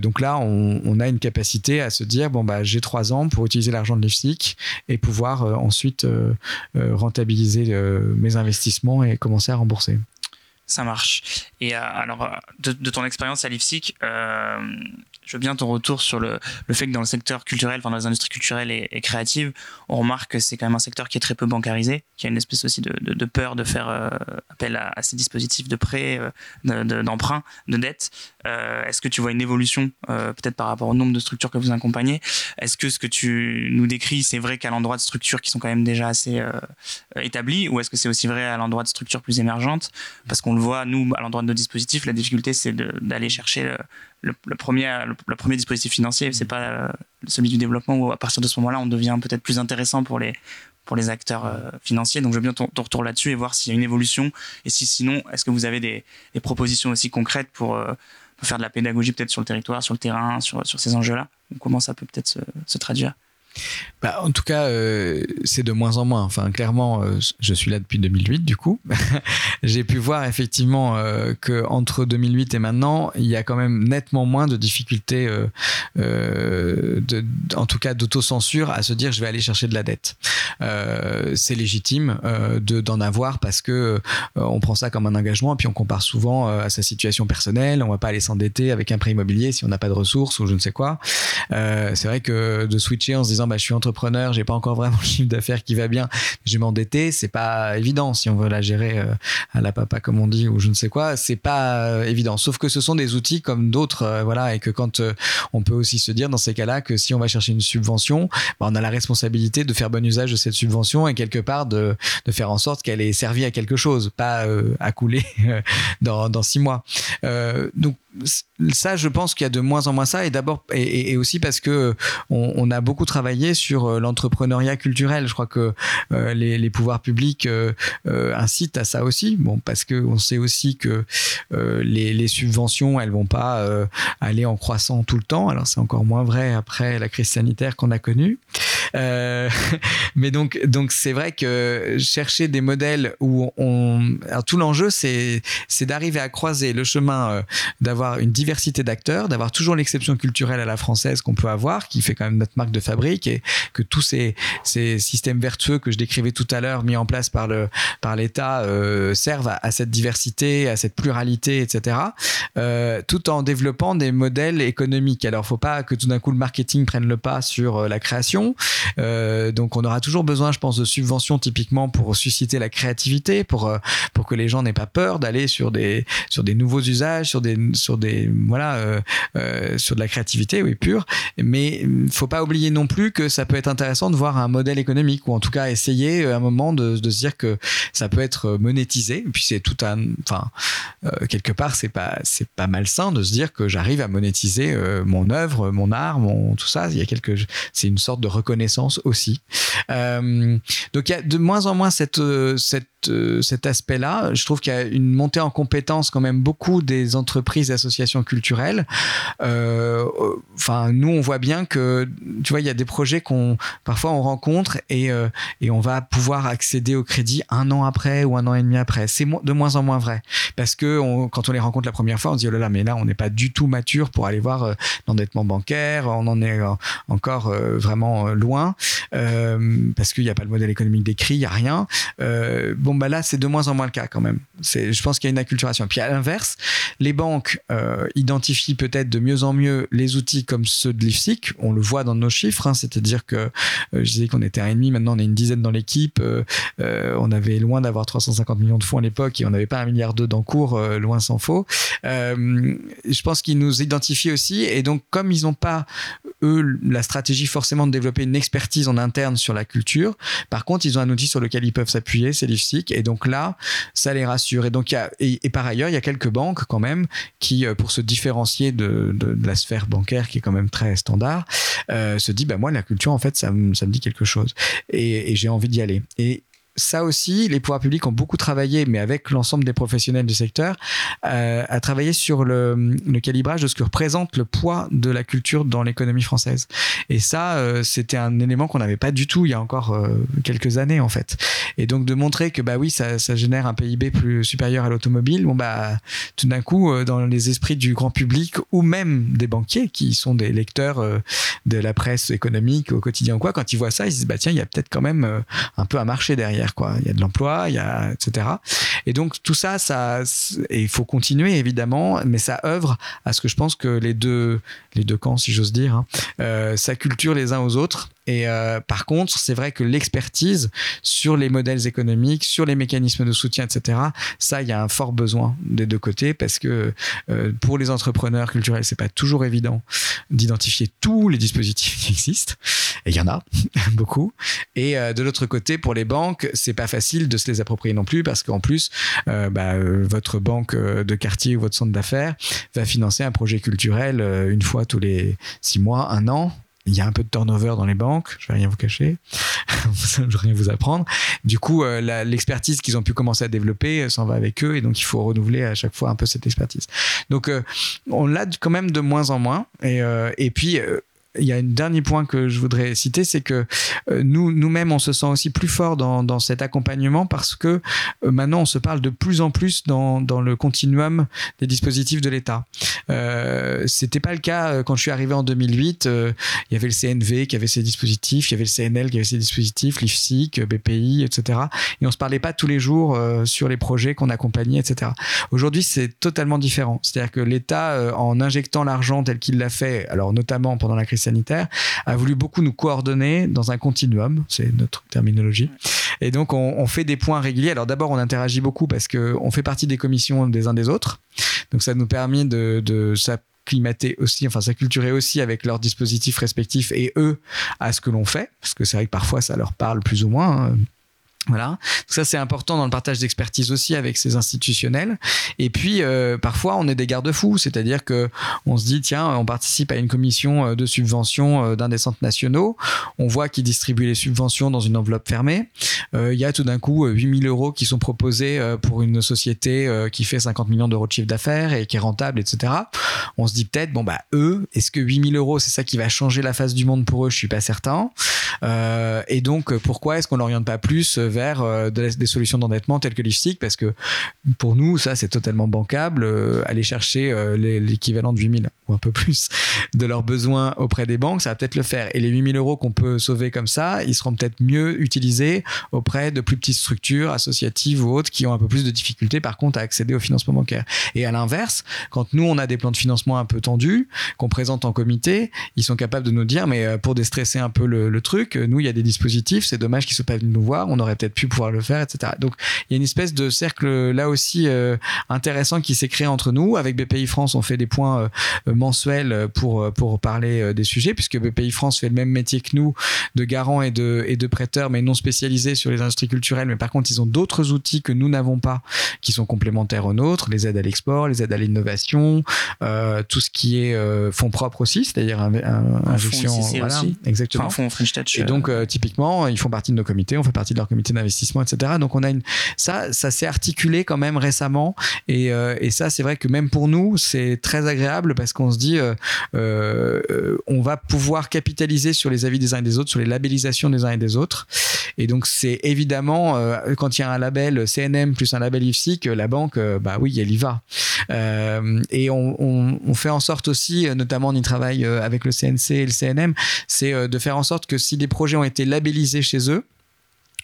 donc là, on on, a une capacité à se dire bon bah j'ai trois ans pour utiliser l'argent de l'IFSIC et pouvoir euh, ensuite euh, euh, rentabiliser mes investissements et commencer à rembourser. Ça marche. Et alors, de, ton expérience à l'IFSIC, je veux bien ton retour sur le, fait que dans le secteur culturel, dans les industries culturelles et, créatives, on remarque que c'est quand même un secteur qui est très peu bancarisé, qui a une espèce aussi de, peur de faire euh, appel à, ces dispositifs de prêt, euh, d'emprunt, de, de, dette. Euh, Est-ce que tu vois une évolution euh, peut-être par rapport au nombre de structures que vous accompagnez? Est-ce que ce que tu nous décris, c'est vrai qu'à l'endroit de structures qui sont quand même déjà assez établies, ou est-ce que c'est aussi vrai à l'endroit de structures plus émergentes? Parce qu'on le voit, nous, à l'endroit de nos dispositifs, la difficulté, c'est d'aller chercher le, premier, le, premier dispositif financier, c'est pas euh, celui du développement où à partir de ce moment-là, on devient peut-être plus intéressant pour les, pour les acteurs euh, financiers. Donc je veux bien ton, ton retour là-dessus et voir s'il y a une évolution. Et si sinon, est-ce que vous avez des, propositions aussi concrètes pour, euh, pour, faire de la pédagogie peut-être sur le territoire, sur le terrain, sur, sur ces enjeux-là? Comment ça peut peut-être se traduire? Bah, en tout cas, euh, c'est de moins en moins. Enfin, clairement, euh, je suis là depuis 2008, du coup. J'ai pu voir effectivement euh, que entre 2008 et maintenant, il y a quand même nettement moins de difficultés, euh, en tout cas d'autocensure, à se dire je vais aller chercher de la dette. c'est légitime de d'en avoir parce que on prend ça comme un engagement et puis on compare souvent à sa situation personnelle. On va pas aller s'endetter avec un prêt immobilier si on n'a pas de ressources ou je ne sais quoi. c'est vrai que de switcher en se disant bah, je suis entrepreneur, j'ai pas encore vraiment le chiffre d'affaires qui va bien, je vais m'endetter, c'est pas évident si on veut la gérer euh, à la papa comme on dit ou je ne sais quoi, c'est pas euh, évident. Sauf que ce sont des outils comme d'autres, euh, voilà, et que quand on peut aussi se dire dans ces cas-là que si on va chercher une subvention, bah, on a la responsabilité de faire bon usage de cette subvention et quelque part de, faire en sorte qu'elle ait servi à quelque chose, pas à couler dans, dans six mois. donc ça, je pense qu'il y a de moins en moins ça, et d'abord et, aussi parce que on, a beaucoup travaillé sur l'entrepreneuriat culturel. Je crois que euh, les, pouvoirs publics euh, euh, incitent à ça aussi. Bon, parce que on sait aussi que les, les, subventions, elles vont pas aller en croissant tout le temps. Alors c'est encore moins vrai après la crise sanitaire qu'on a connue. mais donc, donc c'est vrai que chercher des modèles où on, alors tout l'enjeu, c'est c'est d'arriver à croiser le chemin d'avoir d'avoir une diversité d'acteurs, d'avoir toujours l'exception culturelle à la française qu'on peut avoir, qui fait quand même notre marque de fabrique, et que tous ces, ces systèmes vertueux que je décrivais tout à l'heure, mis en place par le par l'État, euh, servent à, à, cette diversité, à cette pluralité, etc. Euh, tout en développant des modèles économiques. Alors, faut pas que tout d'un coup le marketing prenne le pas sur euh, la création. Euh, donc, on aura toujours besoin, je pense, de subventions typiquement pour susciter la créativité, pour euh, pour que les gens n'aient pas peur d'aller sur des sur des nouveaux usages, sur des sur des voilà euh, sur de la créativité oui pure. Mais il faut pas oublier non plus que ça peut être intéressant de voir un modèle économique ou en tout cas essayer à un moment de, se dire que ça peut être monétisé. Puis c'est tout un enfin quelque part c'est pas c'est pas malsain de se dire que j'arrive à monétiser mon œuvre mon art mon tout ça. Il y a quelque c'est une sorte de reconnaissance aussi euh, donc il y a de moins en moins cette cette cet aspect là je trouve qu'il y a une montée en compétence quand même beaucoup des entreprises associations culturelles. Euh, nous, on voit bien que, tu vois, il y a des projets qu'on parfois on rencontre et, euh, on va pouvoir accéder au crédit un an après ou un an et demi après. C'est de moins en moins vrai parce que quand on les rencontre la première fois, on se dit oh là là, mais là, on n'est pas du tout mature pour aller voir euh, l'endettement bancaire. On en est euh, encore euh, vraiment euh, loin parce qu'il n'y a pas le modèle économique décrit, il n'y a rien. bon, bah là, c'est de moins en moins le cas quand même. Je pense qu'il y a une acculturation. Puis à l'inverse, les banques euh, identifie peut-être de mieux en mieux les outils comme ceux de l'IFSIC. On le voit dans nos chiffres, hein, c'est-à-dire que euh, je disais qu'on était un et demi, maintenant on est une dizaine dans l'équipe. Euh, euh on avait loin d'avoir 350 millions de fonds à l'époque et on n'avait pas un milliard d'eux d'encours, euh, loin s'en faut. Euh, je pense qu'ils nous identifient aussi et donc comme ils n'ont pas eux la stratégie forcément de développer une expertise en interne sur la culture, par contre ils ont un outil sur lequel ils peuvent s'appuyer, c'est l'IFSIC et donc là ça les rassure. Et donc et, par ailleurs il y a quelques banques quand même qui pour se différencier de, de, de, la sphère bancaire qui est quand même très standard, euh, se dit bah moi la culture en fait ça, ça me dit quelque chose et, et j'ai envie d'y aller. Et ça aussi, les pouvoirs publics ont beaucoup travaillé, mais avec l'ensemble des professionnels du secteur, euh, à travailler sur le, calibrage de ce que représente le poids de la culture dans l'économie française. Et ça, euh, c'était un élément qu'on n'avait pas du tout il y a encore euh, quelques années, en fait. Et donc de montrer que bah oui, ça, ça génère un PIB plus supérieur à l'automobile. Bon bah tout d'un coup, dans les esprits du grand public ou même des banquiers qui sont des lecteurs de la presse économique au quotidien ou quoi, quand ils voient ça, ils se disent bah tiens, il y a peut-être quand même un peu un marché derrière Il y a de l'emploi, il y a, etc. Et donc, tout ça, ça, il faut continuer, évidemment, mais ça œuvre à ce que je pense que les deux, les deux camps, si j'ose dire, hein, euh, ça culture les uns aux autres. Et euh, par contre, c'est vrai que l'expertise sur les modèles économiques, sur les mécanismes de soutien, etc., ça, il y a un fort besoin des deux côtés parce que euh, pour les entrepreneurs culturels, c'est pas toujours évident d'identifier tous les dispositifs qui existent. Et il y en a beaucoup. Et euh, de l'autre côté, pour les banques, c'est pas facile de se les approprier non plus parce qu'en plus, bah, votre banque de quartier ou votre centre d'affaires va financer un projet culturel une fois tous les six mois, un an. Il y a un peu de turnover dans les banques, je vais rien vous cacher, je vais rien vous apprendre. Du coup, euh, l'expertise qu'ils ont pu commencer à développer euh, s'en va avec eux et donc il faut renouveler à chaque fois un peu cette expertise. Donc euh, on l'a quand même de moins en moins. Et, et puis, il y a un dernier point que je voudrais citer, c'est que euh, nous, nous-mêmes, on se sent aussi plus fort dans, cet accompagnement parce que euh, maintenant, on se parle de plus en plus dans, le continuum des dispositifs de l'État. Euh, C'était pas le cas euh, quand je suis arrivé en 2008. euh, il y avait le CNV qui avait ses dispositifs, il y avait le CNL qui avait ses dispositifs, l'IFSIC, BPI, etc. Et on se parlait pas tous les jours sur les projets qu'on accompagnait, etc. Aujourd'hui, c'est totalement différent. C'est-à-dire que l'État, en injectant l'argent tel qu'il l'a fait, alors notamment pendant la crise sanitaire, a voulu beaucoup nous coordonner dans un continuum, c'est notre terminologie. Et donc, on, fait des points réguliers. Alors d'abord, on interagit beaucoup parce que on fait partie des commissions des uns des autres. Donc, ça nous permet de, de s'acclimater aussi, enfin s'acculturer aussi avec leurs dispositifs respectifs et eux à ce que l'on fait, parce que c'est vrai que parfois ça leur parle plus ou moins. hein. Voilà, ça c'est important dans le partage d'expertise aussi avec ces institutionnels. Et puis euh, parfois on est des garde-fous, c'est-à-dire que on se dit tiens on participe à une commission euh, de subvention euh, d'un des centres nationaux, on voit qu'ils distribuent les subventions dans une enveloppe fermée. Il y a tout d'un coup euh, 8000 euros qui sont proposés pour une société qui fait 50 millions d'euros de chiffre d'affaires et qui est rentable, etc. On se dit peut-être bon bah eux, est-ce que 8000 euros c'est ça qui va changer la face du monde pour eux? Je suis pas certain. Et donc, pourquoi est-ce qu'on l'oriente pas plus vers euh, des solutions d'endettement telles que l'IFSIC Parce que pour nous, ça, c'est totalement bancable. euh, aller chercher euh, l'équivalent de 8000 ou un peu plus de leurs besoins auprès des banques, ça va peut-être le faire. Et les 8000 euros qu'on peut sauver comme ça, ils seront peut-être mieux utilisés auprès de plus petites structures associatives ou autres qui ont un peu plus de difficultés, par contre, à accéder au financement bancaire. Et à l'inverse, quand nous, on a des plans de financement un peu tendus, qu'on présente en comité, ils sont capables de nous dire, mais pour déstresser un peu le, le truc, nous, il y a des dispositifs, c'est dommage qu'ils ne soient pas venus nous voir, on aurait peut-être pu pouvoir le faire, etc. Donc, il y a une espèce de cercle là aussi euh, intéressant qui s'est créé entre nous. Avec BPI France, on fait des points euh, mensuels pour, euh, pour parler euh, des sujets, puisque BPI France fait le même métier que nous, de garant et de, et de prêteur, mais non spécialisés sur les industries culturelles. Mais par contre, ils ont d'autres outils que nous n'avons pas, qui sont complémentaires aux nôtres, les aides à l'export, les aides à l'innovation, euh, tout ce qui est euh, fonds propres aussi, c'est-à-dire un, un, Un injection. fonds voilà, aussi. exactement. Enfin, fond French Touch. Et euh, donc, euh, typiquement, ils font partie de nos comités, on fait partie de leur comité d'investissement, etc. Donc, on a une, ça, ça s'est articulé quand même récemment. Et, euh, et ça, c'est vrai que même pour nous, c'est très agréable parce qu'on se dit, euh, euh, on va pouvoir capitaliser sur les avis des uns et des autres, sur les labellisations des uns et des autres. Et donc, c'est évidemment, euh, quand il y a un label CNM plus un label IFSIC, la banque, bah oui, elle y va. Et on, on, fait en sorte aussi, notamment on y travaille avec le CNC et le CNM, c'est de faire en sorte que si des projets ont été labellisés chez eux,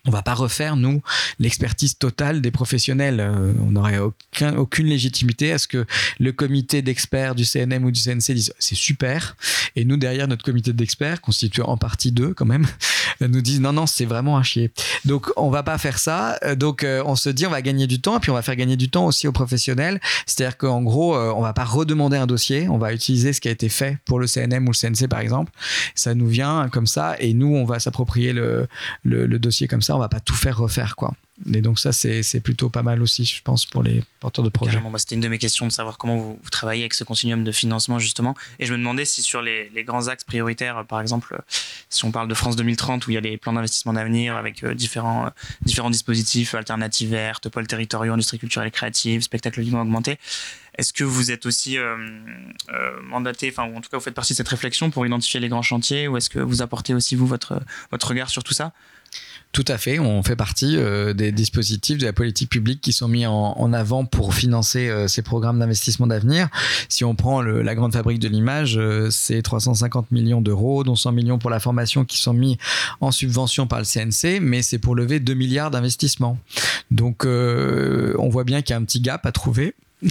on va pas refaire nous l'expertise totale des professionnels. Euh, on n'aurait aucun, aucune légitimité à ce que le comité d'experts du CNM ou du CNC dise c'est super et nous derrière notre comité d'experts constitué en partie d'eux quand même nous disent non non c'est vraiment un chier. Donc on va pas faire ça. Euh, Donc euh, on se dit on va gagner du temps et puis on va faire gagner du temps aussi aux professionnels. C'est-à-dire qu'en gros euh, on va pas redemander un dossier, on va utiliser ce qui a été fait pour le CNM ou le CNC par exemple. Ça nous vient comme ça et nous on va s'approprier le dossier comme ça on va pas tout faire refaire quoi. Et donc ça c'est plutôt pas mal aussi je pense pour les porteurs de projets. C'était une de mes questions de savoir comment vous, travaillez avec ce continuum de financement, justement. Et je me demandais si sur les, grands axes prioritaires, par exemple, euh, si on parle de France 2030, où il y a les plans d'investissement d'avenir avec euh, différents, euh, différents dispositifs, alternatives vertes, pôles territoriaux, industrie culturelle et créative, spectacle vivant augmenté, est-ce que vous êtes aussi mandaté, enfin, ou en tout cas, vous faites partie de cette réflexion pour identifier les grands chantiers, ou est-ce que vous apportez aussi, vous, votre, votre regard sur tout ça? Tout à fait, on fait partie euh, des dispositifs de la politique publique qui sont mis en, avant pour financer euh, ces programmes d'investissement d'avenir. Si on prend la grande fabrique de l'image, euh, c'est 350 millions d'euros, dont 100 millions pour la formation qui sont mis en subvention par le CNC, mais c'est pour lever 2 milliards d'investissements. Donc on voit bien qu'il y a un petit gap à trouver.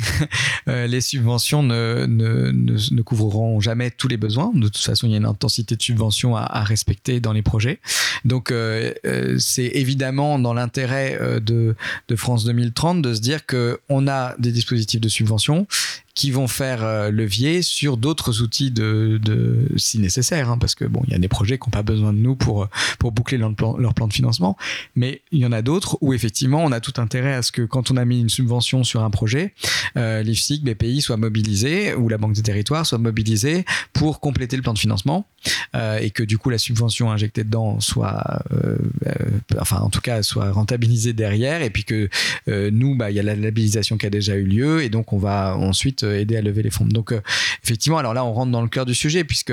Euh, les subventions ne, ne, jamais tous les besoins. De toute façon, il y a une intensité de subvention à, respecter dans les projets. Donc, euh, euh, c'est évidemment dans l'intérêt de, de, France 2030 de se dire qu'on a des dispositifs de subvention qui vont faire euh, levier sur d'autres outils de, de, si nécessaire, hein, parce que bon, il y a des projets qui n'ont pas besoin de nous pour pour boucler leur plan, leur plan de financement, mais il y en a d'autres où effectivement on a tout intérêt à ce que quand on a mis une subvention sur un projet, euh, l'IFSIC, BPI soit mobilisé ou la Banque des Territoires soit mobilisée pour compléter le plan de financement euh, et que du coup la subvention injectée dedans soit, euh, euh, enfin en tout cas soit rentabilisée derrière et puis que euh, nous, bah il y a la labellisation qui a déjà eu lieu et donc on va ensuite aider à lever les fonds. Donc, euh, effectivement, alors là, on rentre dans le cœur du sujet puisque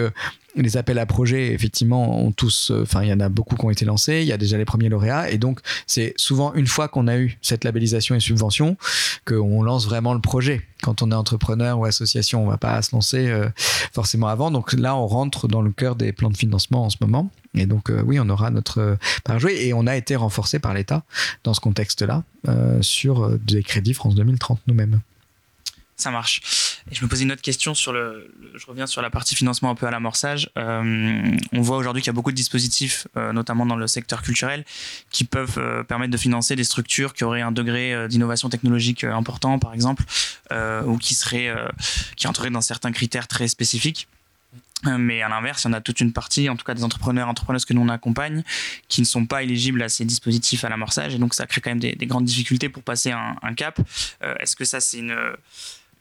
les appels à projets, effectivement, ont tous, enfin, il y en a beaucoup qui ont été lancés. Il y a déjà les premiers lauréats. Et donc, c'est souvent une fois qu'on a eu cette labellisation et subvention qu'on lance vraiment le projet. Quand on est entrepreneur ou association, on va pas se lancer euh, forcément avant. Donc là, on rentre dans le cœur des plans de financement en ce moment. Et donc, euh, oui, on aura notre part à jouer. Et on a été renforcé par l'État dans ce contexte-là euh, sur des crédits France 2030 nous-mêmes. Ça marche. Et je me posais une autre question sur le, je reviens sur la partie financement un peu à l'amorçage. Euh, on voit aujourd'hui qu'il y a beaucoup de dispositifs, euh, notamment dans le secteur culturel, qui peuvent euh, permettre de financer des structures qui auraient un degré d'innovation technologique important, par exemple, ou qui seraient, qui entreraient dans certains critères très spécifiques. Mais à l'inverse, il y en a toute une partie, en tout cas des entrepreneurs, entrepreneuses que nous on accompagne, qui ne sont pas éligibles à ces dispositifs à l'amorçage, et donc ça crée quand même des, des grandes difficultés pour passer un cap. Est-ce que ça c'est une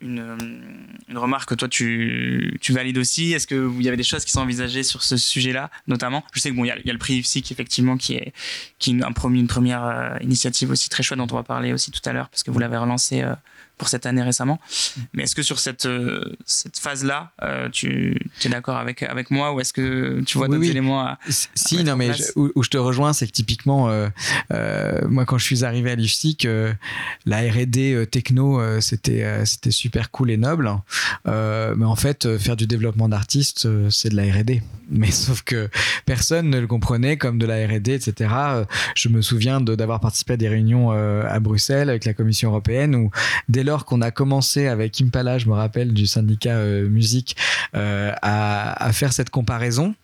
une, une, remarque que toi tu, tu valides aussi. Est-ce que il y avait des choses qui sont envisagées sur ce sujet-là, notamment? Je sais que bon, il y a, le prix effectivement qui est qui est un premier, une première euh, initiative aussi très chouette dont on va parler aussi tout à l'heure parce que vous l'avez relancé euh, pour cette année récemment. Mais est-ce que sur cette, euh, cette phase-là, euh, tu es d'accord avec, avec moi ou est-ce que tu vois oui, d'autres oui. éléments à, Si, à non, mais je, où, où, je te rejoins, c'est que typiquement, euh, euh, moi, quand je suis arrivé à l'IFSIC, euh, la RD techno, c'était c'était super cool et noble. mais en fait, faire du développement d'artistes, c'est de la RD. Mais sauf que personne ne le comprenait comme de la RD, etc. Je me souviens d'avoir participé à des réunions à Bruxelles avec la Commission européenne où dès lors qu'on a commencé avec Impala, je me rappelle du syndicat euh, musique, euh, à, à, faire cette comparaison,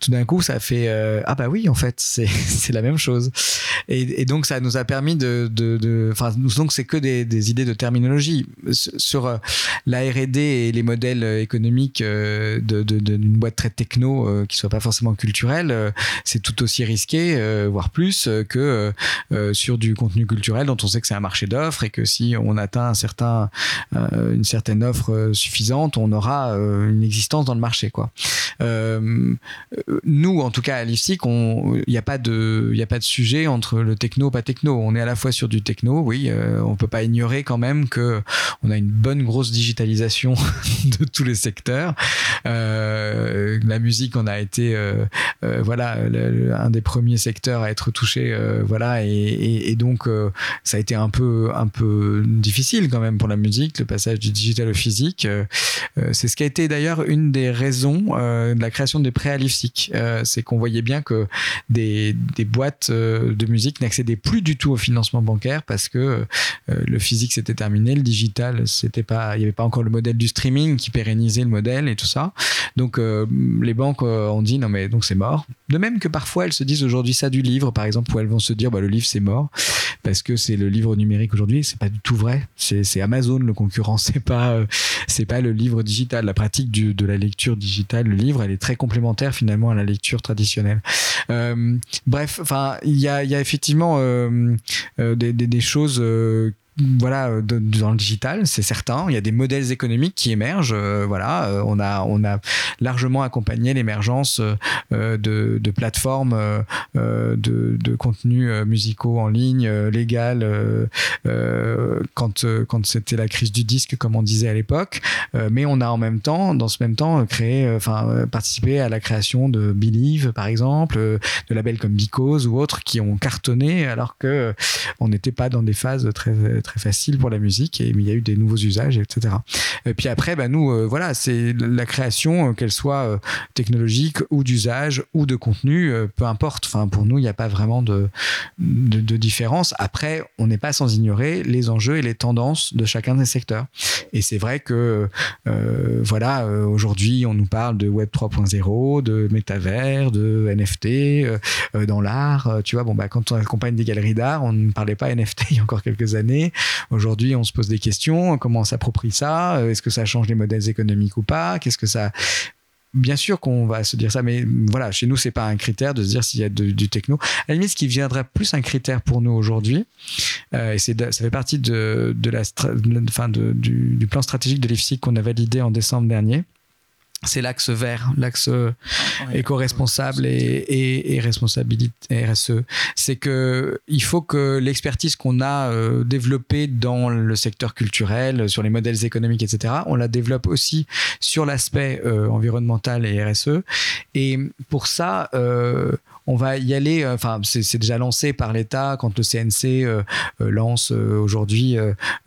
tout d'un coup, ça fait euh, ah bah oui, en fait, c'est la même chose. Et, et, donc ça nous a permis de, de, enfin de, donc c'est que des, des, idées de terminologie sur euh, la R&D et les modèles économiques euh, de d'une boîte très techno euh, qui soit pas forcément culturelle, euh, c'est tout aussi risqué, euh, voire plus, que sur du contenu culturel dont on sait que c'est un marché d'offres et que si on atteint un certain une certaine offre suffisante, on aura une existence dans le marché quoi nous, en tout cas à l'IFSIC, il n'y a pas de, sujet entre le techno pas techno. On est à la fois sur du techno, oui. Euh, on peut pas ignorer quand même que on a une bonne grosse digitalisation de tous les secteurs. Euh, la musique, on a été, euh, voilà, un des premiers secteurs à être touché, voilà, et, donc ça a été un peu, difficile quand même pour la musique, le passage du digital au physique. c'est ce qui a été d'ailleurs une des raisons de la création des pré Euh, c'est qu'on voyait bien que des, des boîtes euh, de musique n'accédaient plus du tout au financement bancaire parce que euh, le physique c'était terminé, le digital c'était pas, il n'y avait pas encore le modèle du streaming qui pérennisait le modèle et tout ça. Donc les banques ont dit non mais donc c'est mort. De même que parfois elles se disent aujourd'hui ça du livre par exemple où elles vont se dire bah, le livre c'est mort parce que c'est le livre numérique aujourd'hui. C'est pas du tout vrai. C'est Amazon le concurrent. C'est pas pas le livre digital. La pratique de la lecture digitale, le livre, elle est très complémentaire finalement à la lecture traditionnelle. Euh, bref, enfin, il y a, effectivement euh, euh, des, choses voilà, euh, dans le digital, c'est certain. Il y a des modèles économiques qui émergent. euh, voilà, euh, on a, on a largement accompagné l'émergence euh, euh, de, de plateformes euh, de, de contenus musicaux en ligne, légal, quand, quand c'était la crise du disque, comme on disait à l'époque. Mais on a en même temps, dans ce même temps, créé, enfin, participé à la création de Believe, par exemple, de labels comme Because ou autres qui ont cartonné alors que on n'était pas dans des phases très très faciles pour la musique et il y a eu des nouveaux usages, etc. Et puis après, bah, nous, euh, voilà, c'est la création, euh, qu'elle soit euh, technologique ou d'usage ou de contenu, peu importe. Enfin, pour nous, il n'y a pas vraiment de, de, différence. Après, on n'est pas sans ignorer les enjeux et les tendances de chacun des secteurs. Et c'est vrai que, voilà, aujourd'hui, on nous parle de Web 3.0, de métavers, de NFT, dans l'art. Tu vois, bon, bah, quand on accompagne des galeries d'art, on ne parlait pas NFT il y a encore quelques années. Aujourd'hui, on se pose des questions. Comment on s'approprie ça? Euh, Est-ce que ça change les modèles économiques ou pas? Qu'est-ce que ça Bien sûr qu'on va se dire ça, mais voilà, chez nous, c'est pas un critère de se dire s'il y a du techno. À la limite, ce qui viendrait plus un critère pour nous aujourd'hui, euh, et c'est ça fait partie de, la, de- du, plan stratégique de l'IFSIC qu'on a validé en décembre dernier. C'est l'axe vert, l'axe euh, éco-responsable et, et, et responsabilité RSE. C'est que il faut que l'expertise qu'on a euh, développée dans le secteur culturel, sur les modèles économiques, etc., on la développe aussi sur l'aspect euh, environnemental et RSE. Et pour ça, euh, on va y aller. euh, Enfin, c'est déjà lancé par l'État quand le CNC euh, euh, lance aujourd'hui.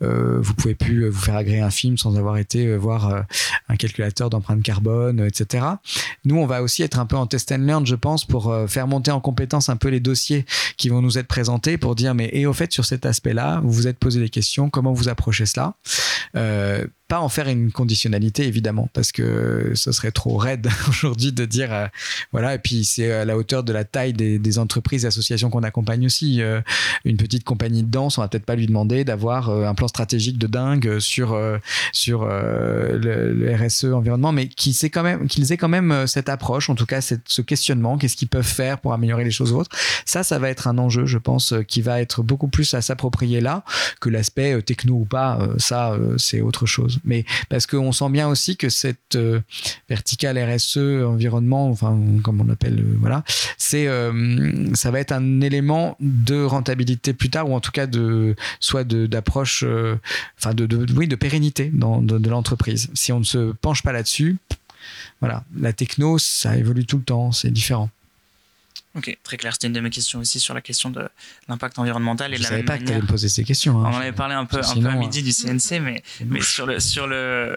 vous pouvez plus vous faire agréer un film sans avoir été voir un calculateur d'empreinte carbone, etc. Nous, on va aussi être un peu en test and learn, je pense, pour faire monter en compétence un peu les dossiers qui vont nous être présentés pour dire, mais et au fait, sur cet aspect-là, vous vous êtes posé des questions, comment vous approchez cela? Pas en faire une conditionnalité, évidemment, parce que ce serait trop raide aujourd'hui de dire, euh, voilà, et puis c'est à la hauteur de la taille des, des entreprises associations qu'on accompagne aussi. Euh, une petite compagnie de danse, on va peut-être pas lui demander d'avoir euh, un plan stratégique de dingue sur, sur le, RSE environnement, mais qu'ils aient quand même, qu'ils aient quand même cette approche, en tout cas ce questionnement, qu'est-ce qu'ils peuvent faire pour améliorer les choses ou autres. Ça, ça va être un enjeu, je pense, qui va être beaucoup plus à s'approprier là que l'aspect techno ou pas. ça, c'est autre chose. Mais parce qu'on sent bien aussi que cette euh, verticale RSE environnement, enfin comme on l'appelle, euh, voilà, c'est euh, ça va être un élément de rentabilité plus tard ou en tout cas de soit d'approche, enfin de, de oui de pérennité de, de l'entreprise. Si on ne se penche pas là-dessus, voilà, la techno, ça évolue tout le temps, c'est différent. Ok, très clair. C'était une de mes questions aussi sur la question de l'impact environnemental et Je de la savais même pas que tu manière. allais me poser ces questions. hein. On en avait parlé un peu, un peu à midi du CNC, mais, mais sur le, sur le,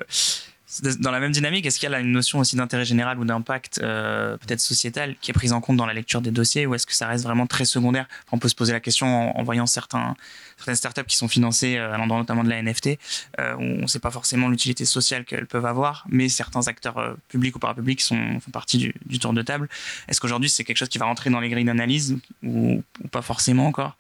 dans la même dynamique, est-ce qu'il y a une notion aussi d'intérêt général ou d'impact euh, peut-être sociétal qui est prise en compte dans la lecture des dossiers ou est-ce que ça reste vraiment très secondaire? On peut se poser la question en, voyant certains, certaines startups qui sont financées, euh, allant dans notamment de la NFT, euh, on ne sait pas forcément l'utilité sociale qu'elles peuvent avoir, mais certains acteurs euh, publics ou parapublics sont, font partie du, tour de table. Est-ce qu'aujourd'hui c'est quelque chose qui va rentrer dans les grilles d'analyse ou, ou pas forcément encore?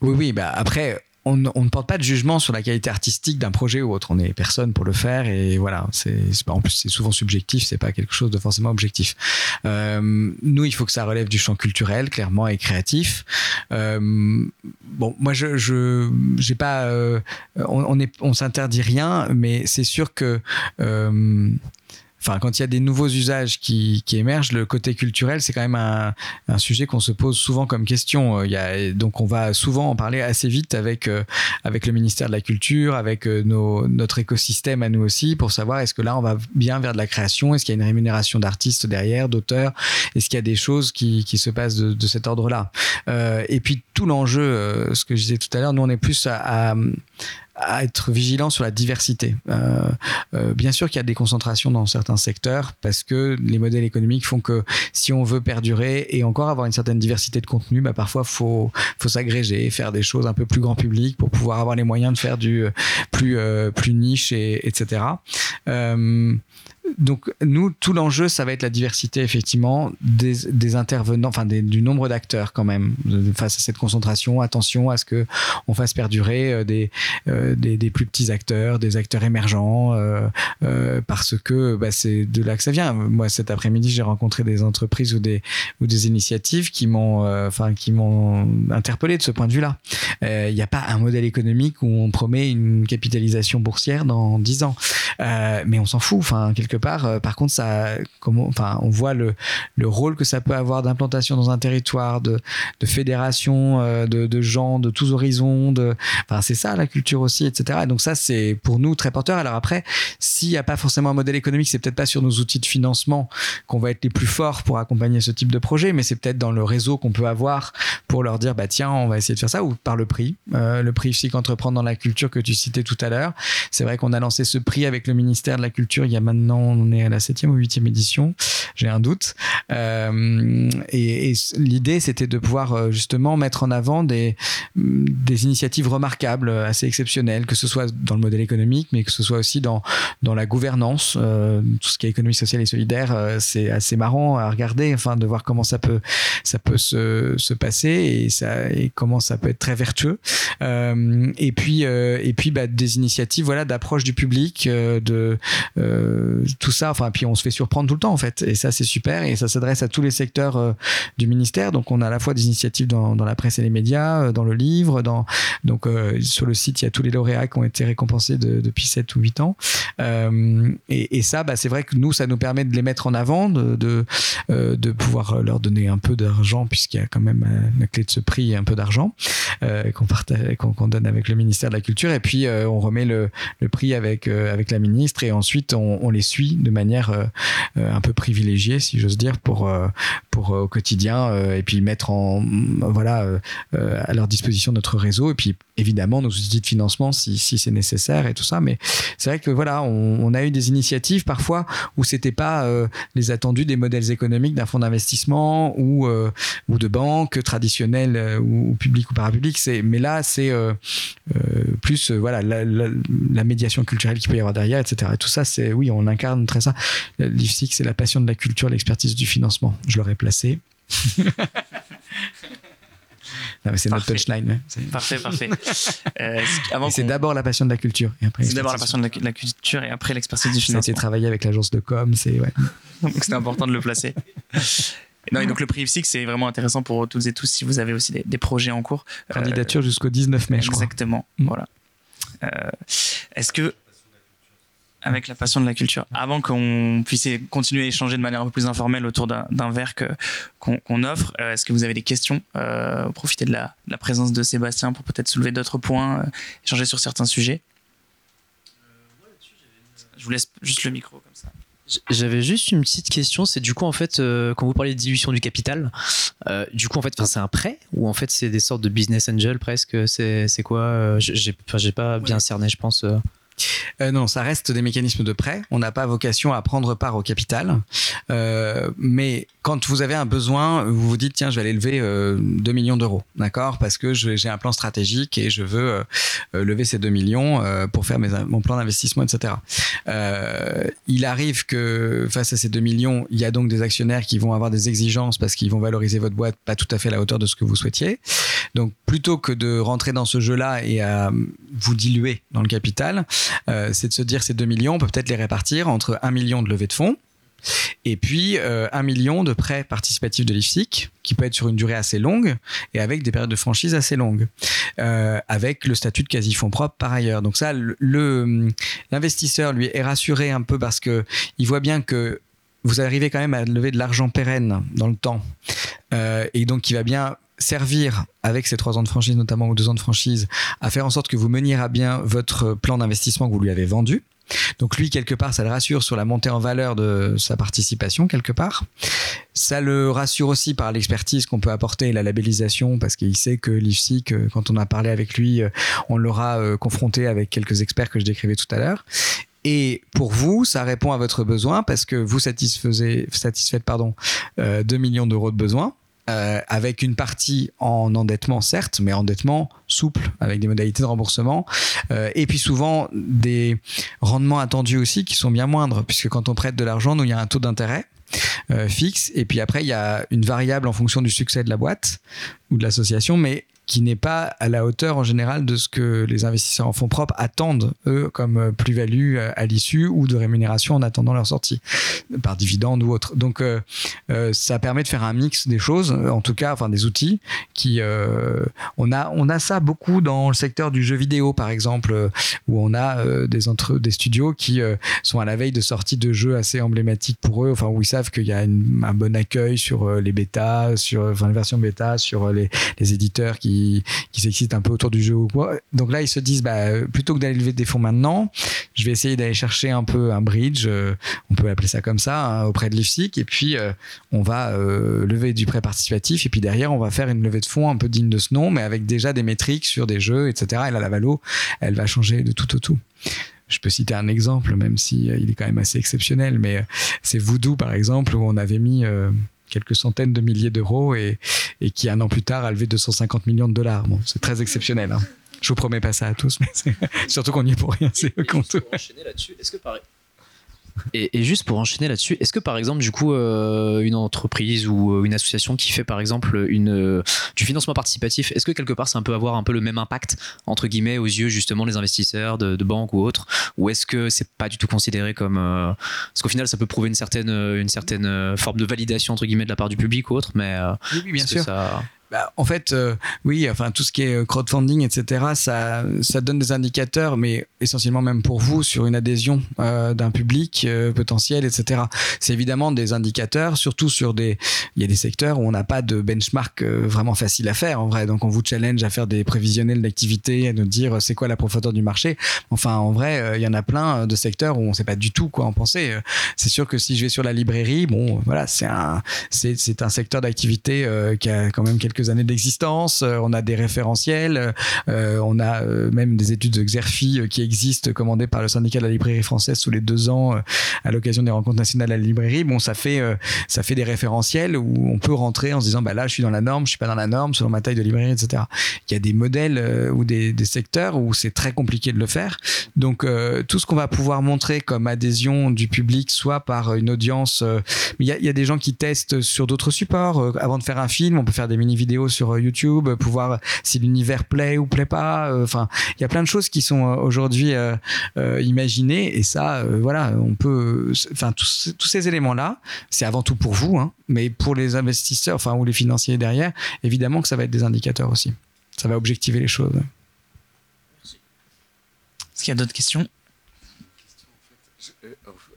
Oui, oui, bah après, on, ne- porte pas de jugement sur la qualité artistique d'un projet ou autre. On est personne pour le faire et voilà. C'est en plus c'est souvent subjectif, c'est pas quelque chose de forcément objectif. Euh, nous, il faut que ça relève du champ culturel, clairement et créatif. Euh, bon, moi, je, je, j'ai pas, euh, on, on est, on s'interdit rien, mais c'est sûr que. Enfin, quand il y a des nouveaux usages qui, qui émergent, le côté culturel, c'est quand même un, un sujet qu'on se pose souvent comme question. Euh, Il y a, donc, on va souvent en parler assez vite avec, euh, avec le ministère de la Culture, avec euh, nos, notre écosystème à nous aussi, pour savoir est-ce que là, on va bien vers de la création, est-ce qu'il y a une rémunération d'artistes derrière, d'auteurs, est-ce qu'il y a des choses qui, qui se passent de, de cet ordre-là. Euh, et puis, tout l'enjeu, ce que je disais tout à l'heure, nous, on est plus à, à à être vigilant sur la diversité. Euh, euh, bien sûr qu'il y a des concentrations dans certains secteurs parce que les modèles économiques font que si on veut perdurer et encore avoir une certaine diversité de contenu, bah parfois faut faut s'agréger, faire des choses un peu plus grand public pour pouvoir avoir les moyens de faire du euh, plus euh, plus niche et etc. Donc nous, tout l'enjeu, ça va être la diversité effectivement des, intervenants, enfin du nombre d'acteurs quand même face à cette concentration. Attention à ce que on fasse perdurer euh, des, euh, des, des plus petits acteurs, des acteurs émergents, euh, parce que bah, c'est de là que ça vient. Moi, cet après-midi, j'ai rencontré des entreprises ou des ou des initiatives qui m'ont, enfin, qui m'ont interpellé de ce point de vue-là. Il n'y a pas un modèle économique où on promet une capitalisation boursière dans 10 ans. Mais on s'en fout. Enfin, quelque part, euh, par contre, on voit le, le rôle que ça peut avoir d'implantation dans un territoire, de, fédération, euh, de, gens de tous horizons. De, c'est ça la culture aussi, etc. Et donc ça, c'est pour nous très porteur. Alors après, s'il n'y a pas forcément un modèle économique, c'est peut-être pas sur nos outils de financement qu'on va être les plus forts pour accompagner ce type de projet, mais c'est peut-être dans le réseau qu'on peut avoir pour leur dire, bah tiens, on va essayer de faire ça, ou par le prix, euh, le prix FIC Entreprendre dans la culture que tu citais tout à l'heure. C'est vrai qu'on a lancé ce prix avec le ministère de la Culture il y a maintenant, on est à la septième ou huitième édition, j'ai un doute. Euh, et l'idée, c'était de pouvoir euh, justement mettre en avant des, des initiatives remarquables, assez exceptionnelles, que ce soit dans le modèle économique, mais que ce soit aussi dans, dans la gouvernance, euh, tout ce qui est économie sociale et solidaire, euh, c'est assez marrant à regarder, enfin, de voir comment ça peut, ça peut se, se passer et, ça, et comment ça peut être très vertueux. Euh, et puis, euh, et puis bah, des initiatives voilà, d'approche du public, euh, de euh, tout ça. Enfin, puis on se fait surprendre tout le temps en fait. Et ça, c'est super. Et ça s'adresse à tous les secteurs euh, ministère. Donc, on a à la fois des initiatives dans, la presse et les médias, euh, dans le livre. Dans, donc, euh, sur le site, il y a tous les lauréats qui ont été récompensés de- depuis 7 ou 8 ans. Euh, et, ça, bah, c'est vrai que nous, ça nous permet de les mettre en avant, de, de, pouvoir leur donner un peu d'argent, puisqu'il y a quand même la clé de ce prix, un peu d'argent qu'on partage, qu'on donne avec le ministère de la Culture. Et puis, on remet le, le prix avec, avec la ministre. Et ensuite, on, on les suit de manière un peu privilégiée, si j'ose dire, pour, pour au quotidien. Euh, et puis, mettre en, voilà, euh, euh, à leur disposition notre réseau. Et puis, évidemment, nos outils de financement, si, si c'est nécessaire et tout ça. Mais c'est vrai que voilà, on, a eu des initiatives parfois où c'était pas les attendus des modèles économiques d'un fonds d'investissement ou, ou de banque traditionnelle ou, publique ou parapublique. C'est, mais là, c'est plus voilà la médiation culturelle qu'il peut y avoir derrière, etc. Et tout ça, c'est oui, on incarne très ça. L'IFSIC, c'est la passion de la culture, l'expertise du financement. Je l'aurais placé. Non, mais c'est notre punchline. hein. Parfait, parfait. Euh, c'est d'abord la passion de la culture. Et après c'est d'abord la passion de la, la culture et après l'expertise du Ça a été financement. travaillé avec l'agence de com. C'est ouais. Donc c'est important de le placer. Non, et donc le prix IFSIC, c'est vraiment intéressant pour toutes et tous si vous avez aussi des, des projets en cours. Euh, Candidature jusqu'au 19 mai, je crois. Exactement. Mm. Voilà. Euh, Est-ce que avec la passion de la culture, avant qu'on puisse continuer à échanger de manière un peu plus informelle autour d'un verre qu'on offre, euh, est-ce que vous avez des questions euh, Profitez de la, de la présence de Sébastien pour peut-être soulever d'autres points, euh, échanger sur certains sujets? Je vous laisse juste le micro comme ça. J'avais juste une petite question, c'est du coup en fait euh, quand vous parlez de dilution du capital, euh, du coup en fait c'est un prêt ou en fait c'est des sortes de business angel presque, c'est c'est quoi euh, j'ai pas bien cerné je pense. Euh. Euh, non, ça reste des mécanismes de prêt. On n'a pas vocation à prendre part au capital. Euh, mais quand vous avez un besoin, vous vous dites, tiens, je vais aller lever euh, 2 millions d'euros, d'accord? Parce que j'ai un plan stratégique et je veux euh, euh, lever ces 2 millions euh, pour faire mon plan d'investissement, etc. Euh, il arrive que face à ces 2 millions, il y a donc des actionnaires qui vont avoir des exigences parce qu'ils vont valoriser votre boîte pas tout à fait à la hauteur de ce que vous souhaitiez. Donc, plutôt que de rentrer dans ce jeu-là et à vous diluer dans le capital, euh, c'est de se dire ces 2 millions, on peut peut-être les répartir entre 1 million de levée de fonds et puis euh, 1 million de prêts participatifs de l'IFSIC, qui peut être sur une durée assez longue et avec des périodes de franchise assez longues, euh, avec le statut de quasi-fonds propre par ailleurs. Donc ça, l'investisseur, lui, est rassuré un peu parce que il voit bien que vous arrivez quand même à lever de l'argent pérenne dans le temps. Euh, et donc, il va bien servir avec ces trois ans de franchise notamment ou deux ans de franchise à faire en sorte que vous meniez à bien votre plan d'investissement que vous lui avez vendu. Donc lui, quelque part, ça le rassure sur la montée en valeur de sa participation, quelque part. Ça le rassure aussi par l'expertise qu'on peut apporter et la labellisation, parce qu'il sait que l'IFSIC, euh, quand on a parlé avec lui, euh, on l'aura euh, confronté avec quelques experts que je décrivais tout à l'heure. Et pour vous, ça répond à votre besoin parce que vous satisfaites pardon, euh, 2 millions d'euros de besoins. Euh, avec une partie en endettement, certes, mais endettement souple, avec des modalités de remboursement. Euh, et puis souvent, des rendements attendus aussi qui sont bien moindres, puisque quand on prête de l'argent, nous, il y a un taux d'intérêt. euh, fixe et puis après il y a une variable en fonction du succès de la boîte ou de l'association mais qui n'est pas à la hauteur en général de ce que les investisseurs en fonds propres attendent, eux, comme euh, plus-value euh, à l'issue ou de rémunération en attendant leur sortie, par dividende ou autre. Donc, euh, ça permet de faire un mix des choses, en tout cas, enfin des outils, qui, on, a, on a ça beaucoup dans le secteur du jeu vidéo, par exemple, où on a des, entre, des studios qui sont à la veille de sortie de jeux assez emblématiques pour eux, enfin, où ils savent qu'il y a un bon accueil sur les bêtas, sur enfin, les versions bêta, sur les, les éditeurs qui, qui s'excitent un peu autour du jeu ou quoi. Donc là, ils se disent, bah, plutôt que d'aller lever des fonds maintenant, je vais essayer d'aller chercher un peu un bridge, euh, on peut appeler ça comme ça, hein, auprès de l'IFSIC, et puis euh, on va euh, lever du prêt participatif, et puis derrière, on va faire une levée de fonds un peu digne de ce nom, mais avec déjà des métriques sur des jeux, etc. Et là, la valo, elle va changer de tout au tout. Je peux citer un exemple, même si il est quand même assez exceptionnel, mais c'est Voodoo, par exemple, où on avait mis quelques centaines de milliers d'euros et, qui, un an plus tard, a levé 250 millions de dollars. Bon, c'est très exceptionnel. Hein. Je vous promets pas ça à tous, mais surtout qu'on y est pour rien, c'est enchaîner là-dessus, est-ce que Et, et juste pour enchaîner là-dessus, est-ce que par exemple, du coup, euh, une entreprise ou euh, une association qui fait par exemple une, euh, du financement participatif, est-ce que quelque part ça peut avoir un peu le même impact, entre guillemets, aux yeux justement des investisseurs de, de banques ou autres? Ou est-ce que c'est pas du tout considéré comme. euh, Parce qu'au final, ça peut prouver une certaine, une certaine forme de validation, entre guillemets, de la part du public ou autre, mais. Oui, oui, bien sûr. ça- Bah, en fait, euh, oui, enfin tout ce qui est euh, crowdfunding, etc., ça, ça donne des indicateurs, mais essentiellement même pour vous sur une adhésion euh, d'un public potentiel, etc. C'est évidemment des indicateurs, surtout sur des, il y a des secteurs où on n'a pas de benchmark vraiment facile à faire en vrai. Donc on vous challenge à faire des prévisionnels d'activité, à nous dire c'est quoi la profondeur du marché. Enfin, en vrai, il y en a plein de secteurs où on ne sait pas du tout quoi en penser. C'est sûr que si je vais sur la librairie, bon, voilà, c'est un, c'est, un secteur d'activité qui a quand même quelques années d'existence. Euh, on a des référentiels, euh, on a euh, même des études de Xerfi qui existent, commandées par le syndicat de la librairie française tous les deux ans à l'occasion des rencontres nationales à la librairie. Bon, ça fait, ça fait des référentiels où on peut rentrer en se disant, bah là, je suis dans la norme, je suis pas dans la norme, selon ma taille de librairie, etc. Il y a des modèles ou des, secteurs où c'est très compliqué de le faire. Donc, tout ce qu'on va pouvoir montrer comme adhésion du public, soit par une audience, il y a, il y a des gens qui testent sur d'autres supports. Avant de faire un film, on peut faire des mini-vidéos sur euh, YouTube, euh, pour voir si l'univers plaît ou plaît pas. Euh, Enfin, il y a plein de choses qui sont aujourd'hui imaginées, et ça, voilà, on peut. Enfin, tous ces éléments-là, c'est avant tout pour vous, hein, mais pour les investisseurs, enfin, ou les financiers derrière, évidemment que ça va être des indicateurs aussi. Ça va objectiver les choses. Est-ce qu'il y a d'autres questions?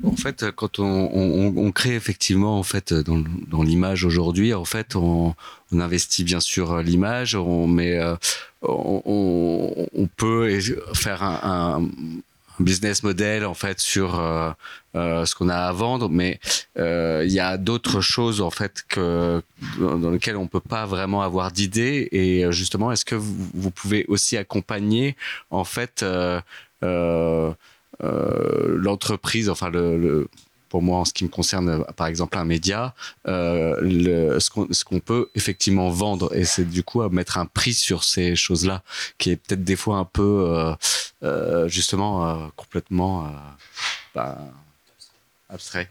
En fait, quand on, crée effectivement en fait dans, l'image aujourd'hui, en fait, on, investit bien sûr l'image, on met, euh, on, peut faire un, business model en fait sur euh, euh, ce qu'on a à vendre, mais il y a d'autres choses en fait dans lesquelles on peut pas vraiment avoir d'idée. Et justement, est-ce que vous, vous pouvez aussi accompagner en fait l'entreprise, enfin le, pour moi en ce qui me concerne euh, par exemple un média, euh, le- ce qu'on peut effectivement vendre et c'est du coup à mettre un prix sur ces choses-là qui est peut-être des fois un peu euh, euh, justement euh, complètement euh, bah, abstrait.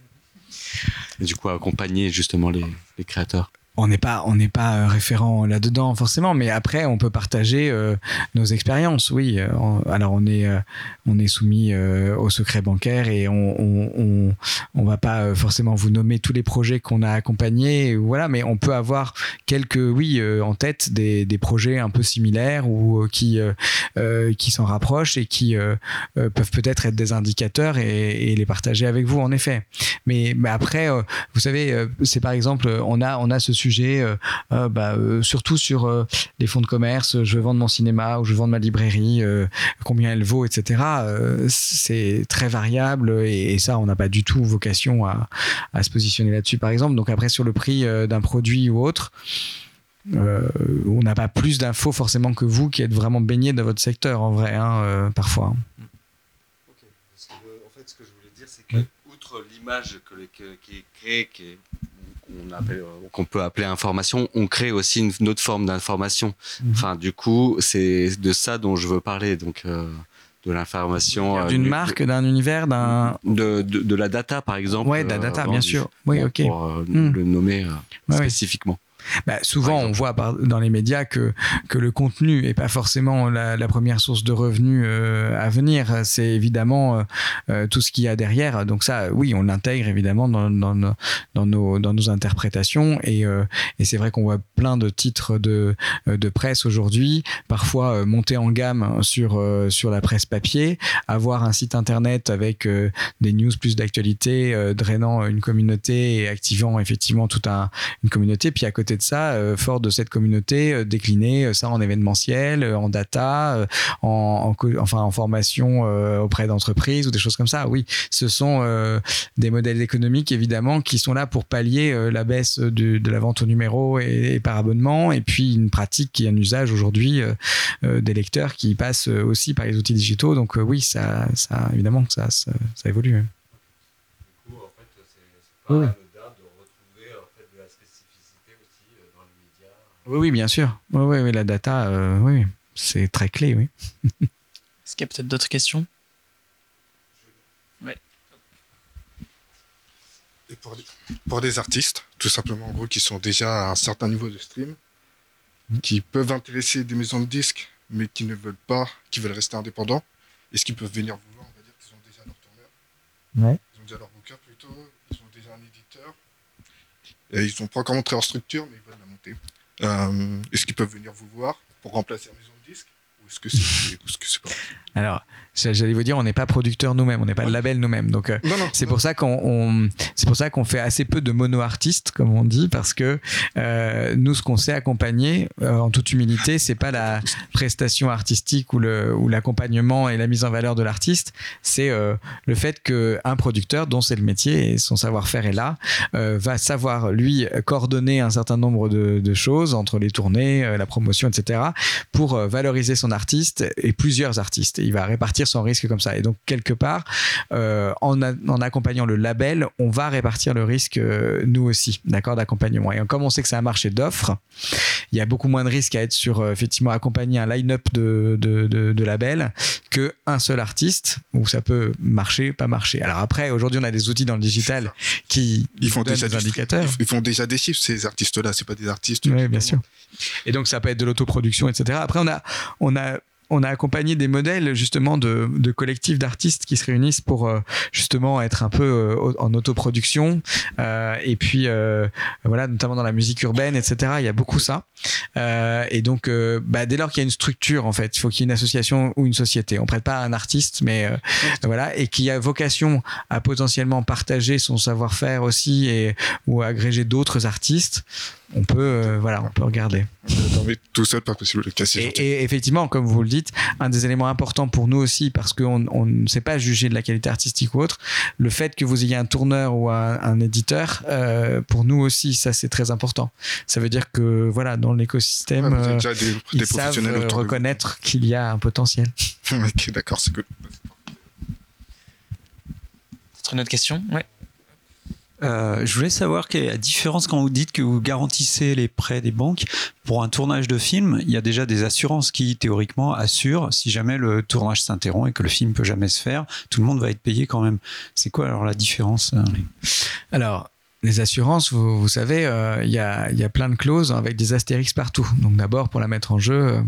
Du coup accompagner justement les, les créateurs. On n'est pas on n'est pas euh, référent là-dedans forcément mais après on peut partager euh, nos expériences oui. Euh, alors on est on est soumis au secret bancaire et on on, on va pas forcément vous nommer tous les projets qu'on a accompagnés voilà mais on peut avoir quelques oui en tête des, des projets un peu similaires ou qui qui s'en rapprochent et qui peuvent peut-être être des indicateurs et, les partager avec vous en effet. Mais après vous savez, c'est par exemple, on a, on a ce sujet, euh, euh, bah, euh, surtout sur euh, les fonds de commerce, je veux vendre mon cinéma ou je veux vendre ma librairie, euh, combien elle vaut, etc. Euh, c'est très variable et, et ça, on n'a pas du tout vocation à, à se positionner là-dessus, par exemple. Donc après, sur le prix euh, d'un produit ou autre, euh, on n'a pas plus d'infos forcément que vous qui êtes vraiment baigné dans votre secteur, en vrai, hein, euh, parfois. en fait, ce que je voulais dire, c'est que, outre l'image qui est créée, qui est qu'on peut appeler information, on crée aussi une, une autre forme d'information. Enfin, du coup, c'est de ça dont je veux parler, donc euh, de l'information. euh, D'une du- marque, d'un univers, d'un. de, de, de la data, par exemple. Ouais, de la euh, data, bien sûr. Oui, Pour- ok. Pour euh, Hmm. le nommer euh, ouais. spécifiquement. Bah, souvent, on voit dans les médias que, que le contenu est pas forcément la, la première source de revenus euh, à venir. C'est évidemment euh, euh, tout ce qu'il y a derrière. Donc ça, oui, on l'intègre évidemment dans, dans, nos- dans, nos, dans nos interprétations. Et, euh, et c'est vrai qu'on voit plein de titres de, de presse aujourd'hui, parfois monter en gamme sur, sur la presse papier, avoir un site internet avec des news plus d'actualité, drainant une communauté et activant effectivement toute un, une communauté. Puis à côté de ça, euh, fort de cette communauté, euh, décliner euh, ça en événementiel, euh, en data, euh, en, enfin en formation euh, auprès d'entreprises ou des choses comme ça. Oui, ce sont euh, des modèles économiques évidemment qui sont là pour pallier euh, la baisse de la vente au numéro et, et par abonnement, et puis une pratique qui est un usage aujourd'hui euh, euh, des lecteurs qui passent aussi par les outils digitaux. Donc euh, oui, ça, ça évidemment ça, ça, ça évolue. hein. Oui. Oui, oui, bien sûr. Oui, oui, oui, la data, euh, oui, c'est très clé, oui. Est-ce qu'il y a peut-être d'autres questions Et pour, des- pour des artistes, tout simplement, en gros, qui sont déjà à un certain niveau de stream, qui peuvent intéresser des maisons de disques, mais qui ne veulent pas, qui veulent rester indépendants, est-ce qu'ils peuvent venir vous voir On va dire qu'ils ont déjà leur tourneur, Ouais. ils ont déjà leur booker plutôt, ils ont déjà un éditeur, et ils n'ont pas encore montré leur structure, mais ils veulent est-ce qu'ils peuvent venir vous voir pour remplacer la maison de disques? Ou est-ce que c'est ou est-ce que c'est pas Alors, j'allais vous dire, on n'est pas producteur nous-mêmes, on n'est pas le label nous-mêmes. Donc, euh, c'est pour ça qu'on on- c'est pour ça qu'on fait assez peu de mono-artistes, comme on dit, parce que euh, nous, ce qu'on sait accompagner, euh, en toute humilité, c'est pas la prestation artistique ou le ou l'accompagnement et la mise en valeur de l'artiste, c'est le fait que un producteur, dont c'est le métier et son savoir-faire est là, va savoir lui coordonner un certain nombre de, de choses entre les tournées, la promotion, etc., pour valoriser son artiste et plusieurs artistes. Et il va répartir son risque comme ça. Et donc quelque part, euh, en, a- en accompagnant le label, on va répartir le risque euh, nous aussi, d'accord, d'accompagnement. Et comme on sait que c'est un marché d'offres, il y a beaucoup moins de risques à être sur euh, effectivement accompagner un line-up de, de, de, de labels que un seul artiste où ça peut marcher, pas marcher. Alors après, aujourd'hui, on a des outils dans le digital qui Ils font déjà des indicateurs. Ils font déjà des chiffres, ces artistes-là, c'est pas des artistes. Oui, bien sûr. Et donc, ça peut être de l'autoproduction, etc. Après, on a, on a, on a accompagné des modèles justement de, de collectifs d'artistes qui se réunissent pour euh, justement être un peu euh, en autoproduction. Euh, et puis, euh, voilà, notamment dans la musique urbaine, etc. Il y a beaucoup ça. Euh, et donc, bah, dès lors qu'il y a une structure, en fait, il faut qu'il y ait une association ou une société. On prête pas à un artiste, mais euh, voilà, et qui a vocation à potentiellement partager son savoir-faire aussi et ou à agréger d'autres artistes. On peut, euh, voilà, on peut regarder. Mais tout seul, pas possible de casser. Et, et effectivement, comme vous le dites, un des éléments importants pour nous aussi, parce qu'on on ne sait pas juger de la qualité artistique ou autre, le fait que vous ayez un tourneur ou un, un éditeur, euh, pour nous aussi, ça c'est très important. Ça veut dire que voilà, dans l'écosystème, Ouais, euh, des, ils savent professionnels euh, de reconnaître qu'il y a un potentiel. ok, d'accord, c'est cool. Une autre question? Ouais. Euh, je voulais savoir quelle est la différence quand vous dites que vous garantissez les prêts des banques. Pour un tournage de film, il y a déjà des assurances qui, théoriquement, assurent si jamais le tournage s'interrompt et que le film peut jamais se faire, tout le monde va être payé quand même. C'est quoi alors la différence euh Alors, les assurances, vous, savez, euh, il y, a, y a plein de clauses avec des astérix partout. Donc d'abord, pour la mettre en jeu,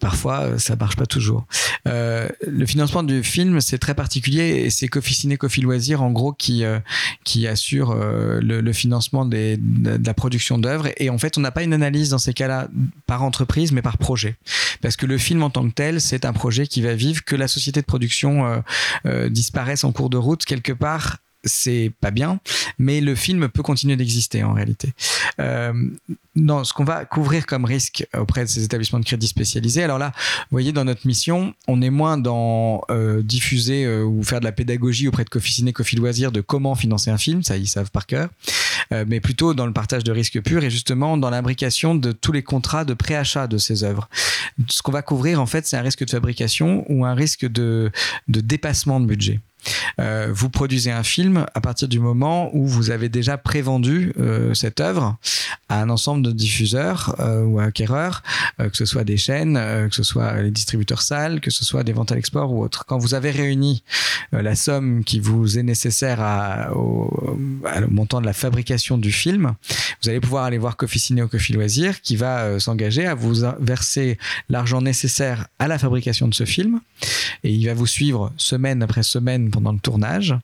parfois, euh, ça marche pas toujours. Euh, le financement du film, c'est très particulier et c'est Cofi Ciné, Cofi Loisirs, en gros, qui, euh, qui assure euh, le, le financement des, de, la production d'œuvres. Et en fait, on n'a pas une analyse dans ces cas-là par entreprise, mais par projet. Parce que le film en tant que tel, c'est un projet qui va vivre, que la société de production euh, euh, disparaisse en cours de route quelque part c'est pas bien, mais le film peut continuer d'exister en réalité. Euh, non, ce qu'on va couvrir comme risque auprès de ces établissements de crédit spécialisés, alors là, vous voyez, dans notre mission, on est moins dans euh, diffuser euh, ou faire de la pédagogie auprès de Cofi Ciné, Cofi Loisirs de comment financer un film, ça ils savent par cœur, euh, mais plutôt dans le partage de risques purs et justement dans l'imbrication de tous les contrats de préachat de ces œuvres. Ce qu'on va couvrir, en fait, c'est un risque de fabrication ou un risque de dépassement de budget. Euh, vous produisez un film à partir du moment où vous avez déjà prévendu euh, cette œuvre à un ensemble de diffuseurs euh, ou acquéreurs, euh, que ce soit des chaînes, euh, que ce soit les distributeurs salles, que ce soit des ventes à l'export ou autres. Quand vous avez réuni la somme qui vous est nécessaire au, montant de la fabrication du film, vous allez pouvoir aller voir Coffee Ciné ou Coffee Loisir qui va s'engager à vous verser l'argent nécessaire à la fabrication de ce film et il va vous suivre semaine après semaine pendant le tournage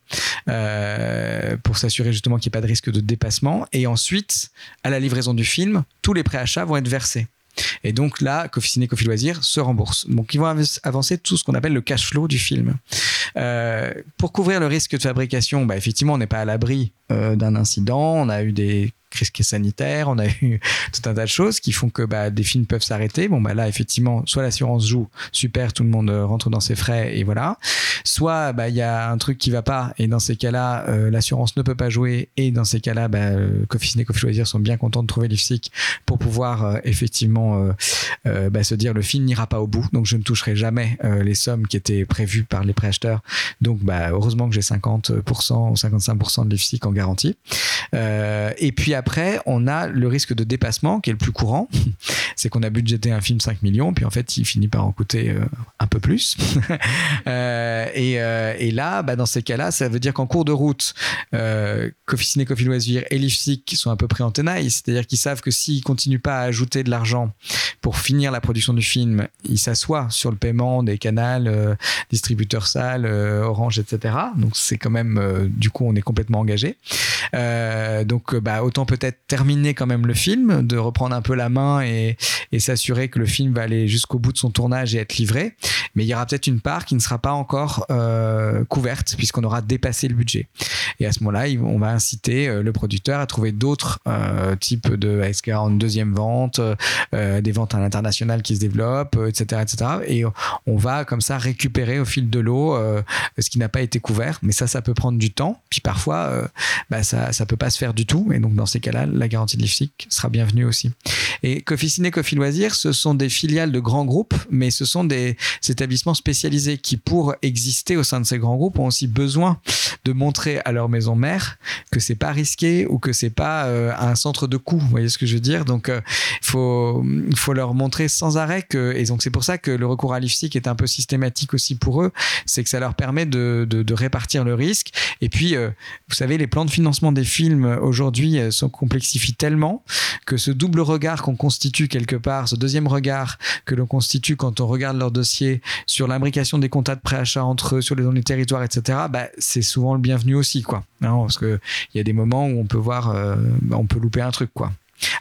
euh, pour s'assurer justement qu'il n'y ait pas de risque de dépassement et ensuite à la livraison du film tous les préachats vont être versés et donc là, Coffee Ciné, Coffee Loisir se rembourse. Donc ils vont av- avancer tout ce qu'on appelle le cash flow du film. Euh, pour couvrir le risque de fabrication, bah, effectivement, on n'est pas à l'abri euh, d'un incident. On a eu des risques sanitaires, on a eu tout un tas de choses qui font que bah, des films peuvent s'arrêter. Bon, bah là, effectivement, soit l'assurance joue, super, tout le monde euh, rentre dans ses frais et voilà. Soit bah, il y a un truc qui va pas et dans ces cas-là, euh, l'assurance ne peut pas jouer et dans ces cas-là, bah, euh, Coffee Ciné, Coffee Loisir sont bien contents de trouver l'IFSIC pour pouvoir effectivement bah, se dire le film n'ira pas au bout, donc je ne toucherai jamais les sommes qui étaient prévues par les préacheteurs. Donc bah, heureusement que j'ai 50% ou 55% de l'IFSIC en garantie. Et puis après, on a le risque de dépassement qui est le plus courant. C'est qu'on a budgété un film 5 millions, puis en fait, il finit par en coûter euh, un peu plus. Euh, et, euh, et là, bah, dans ces cas-là, ça veut dire qu'en cours de route, euh, Ciné, Coffee Loisir et l'IFSIC sont un peu pris en tenaille. C'est-à-dire qu'ils savent que s'ils continuent pas à ajouter de l'argent pour finir la production du film, ils s'assoient sur le paiement des canals, distributeurs salles, euh, Orange, etc. Donc c'est quand même, du coup, on est complètement engagé. Donc, bah, autant peut-être terminer quand même le film, de reprendre un peu la main et, s'assurer que le film va aller jusqu'au bout de son tournage et être livré. Mais il y aura peut-être une part qui ne sera pas encore euh, couverte puisqu'on aura dépassé le budget. Et à ce moment-là, on va inciter euh, le producteur à trouver d'autres euh, types de SK en deuxième vente, euh, des ventes à l'international qui se développent, etc., etc. Et on va comme ça récupérer au fil de l'eau ce qui n'a pas été couvert. Mais ça, ça peut prendre du temps. Puis parfois, bah, ça, ça peut pas se faire du tout. Et donc dans ces cas-là, la garantie de l'IFSIC sera bienvenue aussi. Et Coffee Ciné, Coffee Loisirs, ce sont des filiales de grands groupes, mais ce sont des établissements spécialisés qui, pour exister au sein de ces grands groupes, ont aussi besoin de montrer à leur maison mère que c'est pas risqué ou que c'est pas euh, un centre de coût. Vous voyez ce que je veux dire? Donc, il faut, faut leur montrer sans arrêt que, et donc c'est pour ça que le recours à l'IFSIC est un peu systématique aussi pour eux, c'est que ça leur permet de, répartir le risque. Et puis, euh, vous savez, les plans de financement des films aujourd'hui euh, sont complexifient tellement que ce double regard qu'on constitue quelque part, ce deuxième regard que l'on constitue quand on regarde leur dossier sur l'imbrication des comptes de préachat entre eux, sur les, dans les territoires, etc., bah, c'est souvent le bienvenu aussi, quoi. Parce qu'il y a des moments où on peut voir, euh, on peut louper un truc, quoi.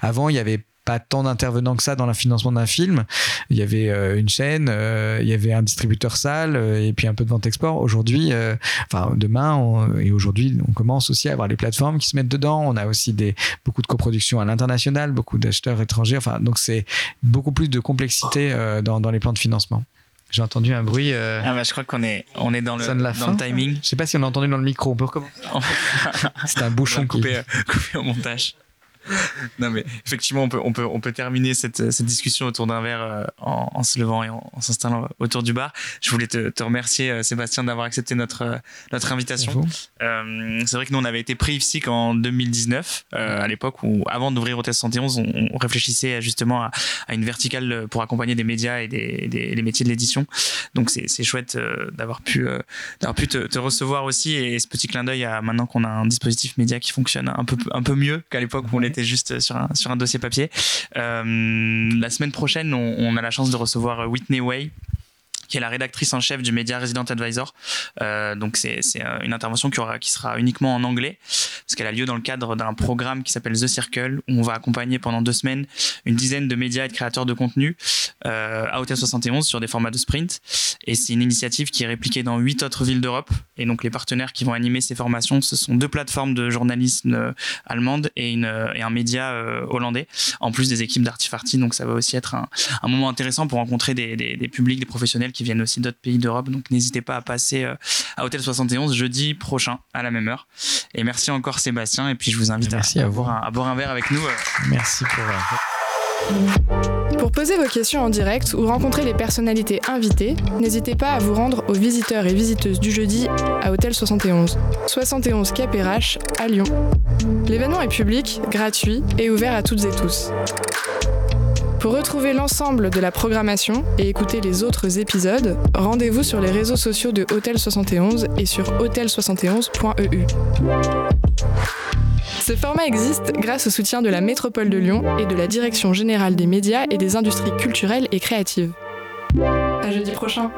Avant, il y avait pas tant d'intervenants que ça dans le financement d'un film. Il y avait euh, une chaîne, euh, il y avait un distributeur salle euh, et puis un peu de vente export. Aujourd'hui, enfin demain on- et aujourd'hui, on commence aussi à avoir les plateformes qui se mettent dedans. On a aussi des beaucoup de coproductions à l'international, beaucoup d'acheteurs étrangers. Enfin, donc c'est beaucoup plus de complexité dans, dans les plans de financement. J'ai entendu un bruit. euh, Ah bah, je crois qu'on est, on est dans le, dans fin. le timing. Je sais pas si on a entendu dans le micro. On peut recommencer. C'est un On bouchon va qui. couper au montage. Non mais effectivement on peut on peut on peut terminer cette, cette discussion autour d'un verre euh, en, en se levant et en, en s'installant autour du bar. Je voulais te, te remercier euh, Sébastien d'avoir accepté notre euh, notre invitation. Euh, c'est vrai que nous on avait été pris IFSIC en 2019 euh, à l'époque où avant d'ouvrir Hôtel 71 on, on réfléchissait justement à, à une verticale pour accompagner des médias et des, des les métiers de l'édition. Donc c'est chouette euh, d'avoir pu d'avoir pu te, te recevoir aussi et ce petit clin d'œil à maintenant qu'on a un dispositif média qui fonctionne un peu un peu mieux qu'à l'époque où on juste sur un dossier papier. Euh, la semaine prochaine on, on a la chance de recevoir Whitney Way qui est la rédactrice en chef du média Resident Advisor. Euh, donc c'est euh, une intervention qui, aura, qui sera uniquement en anglais, parce qu'elle a lieu dans le cadre d'un programme qui s'appelle The Circle, où on va accompagner pendant deux semaines une dizaine de médias et de créateurs de contenu euh, à Hôtel 71 sur des formats de sprint. Et c'est une initiative qui est répliquée dans huit autres villes d'Europe. Et donc les partenaires qui vont animer ces formations, ce sont deux plateformes de journalisme allemandes et, une, et un média hollandais, en plus des équipes d'Artifarty. Donc ça va aussi être un, moment intéressant pour rencontrer des, des, publics, des professionnels viennent aussi d'autres pays d'Europe. Donc n'hésitez pas à passer euh, à Hôtel 71 jeudi prochain à la même heure. Et merci encore Sébastien. Et puis je vous invite à, Merci à boire un, à boire un verre avec nous. euh, Merci pour. euh, Pour Pour poser vos questions en direct ou rencontrer les personnalités invitées, n'hésitez pas à vous rendre aux visiteurs et visiteuses du jeudi à Hôtel 71, 71 KPRH à Lyon. L'événement est public, gratuit et ouvert à toutes et tous. Pour retrouver l'ensemble de la programmation et écouter les autres épisodes, rendez-vous sur les réseaux sociaux de Hôtel 71 et sur hôtel71.eu. Ce format existe grâce au soutien de la Métropole de Lyon et de la Direction générale des médias et des industries culturelles et créatives. À jeudi prochain!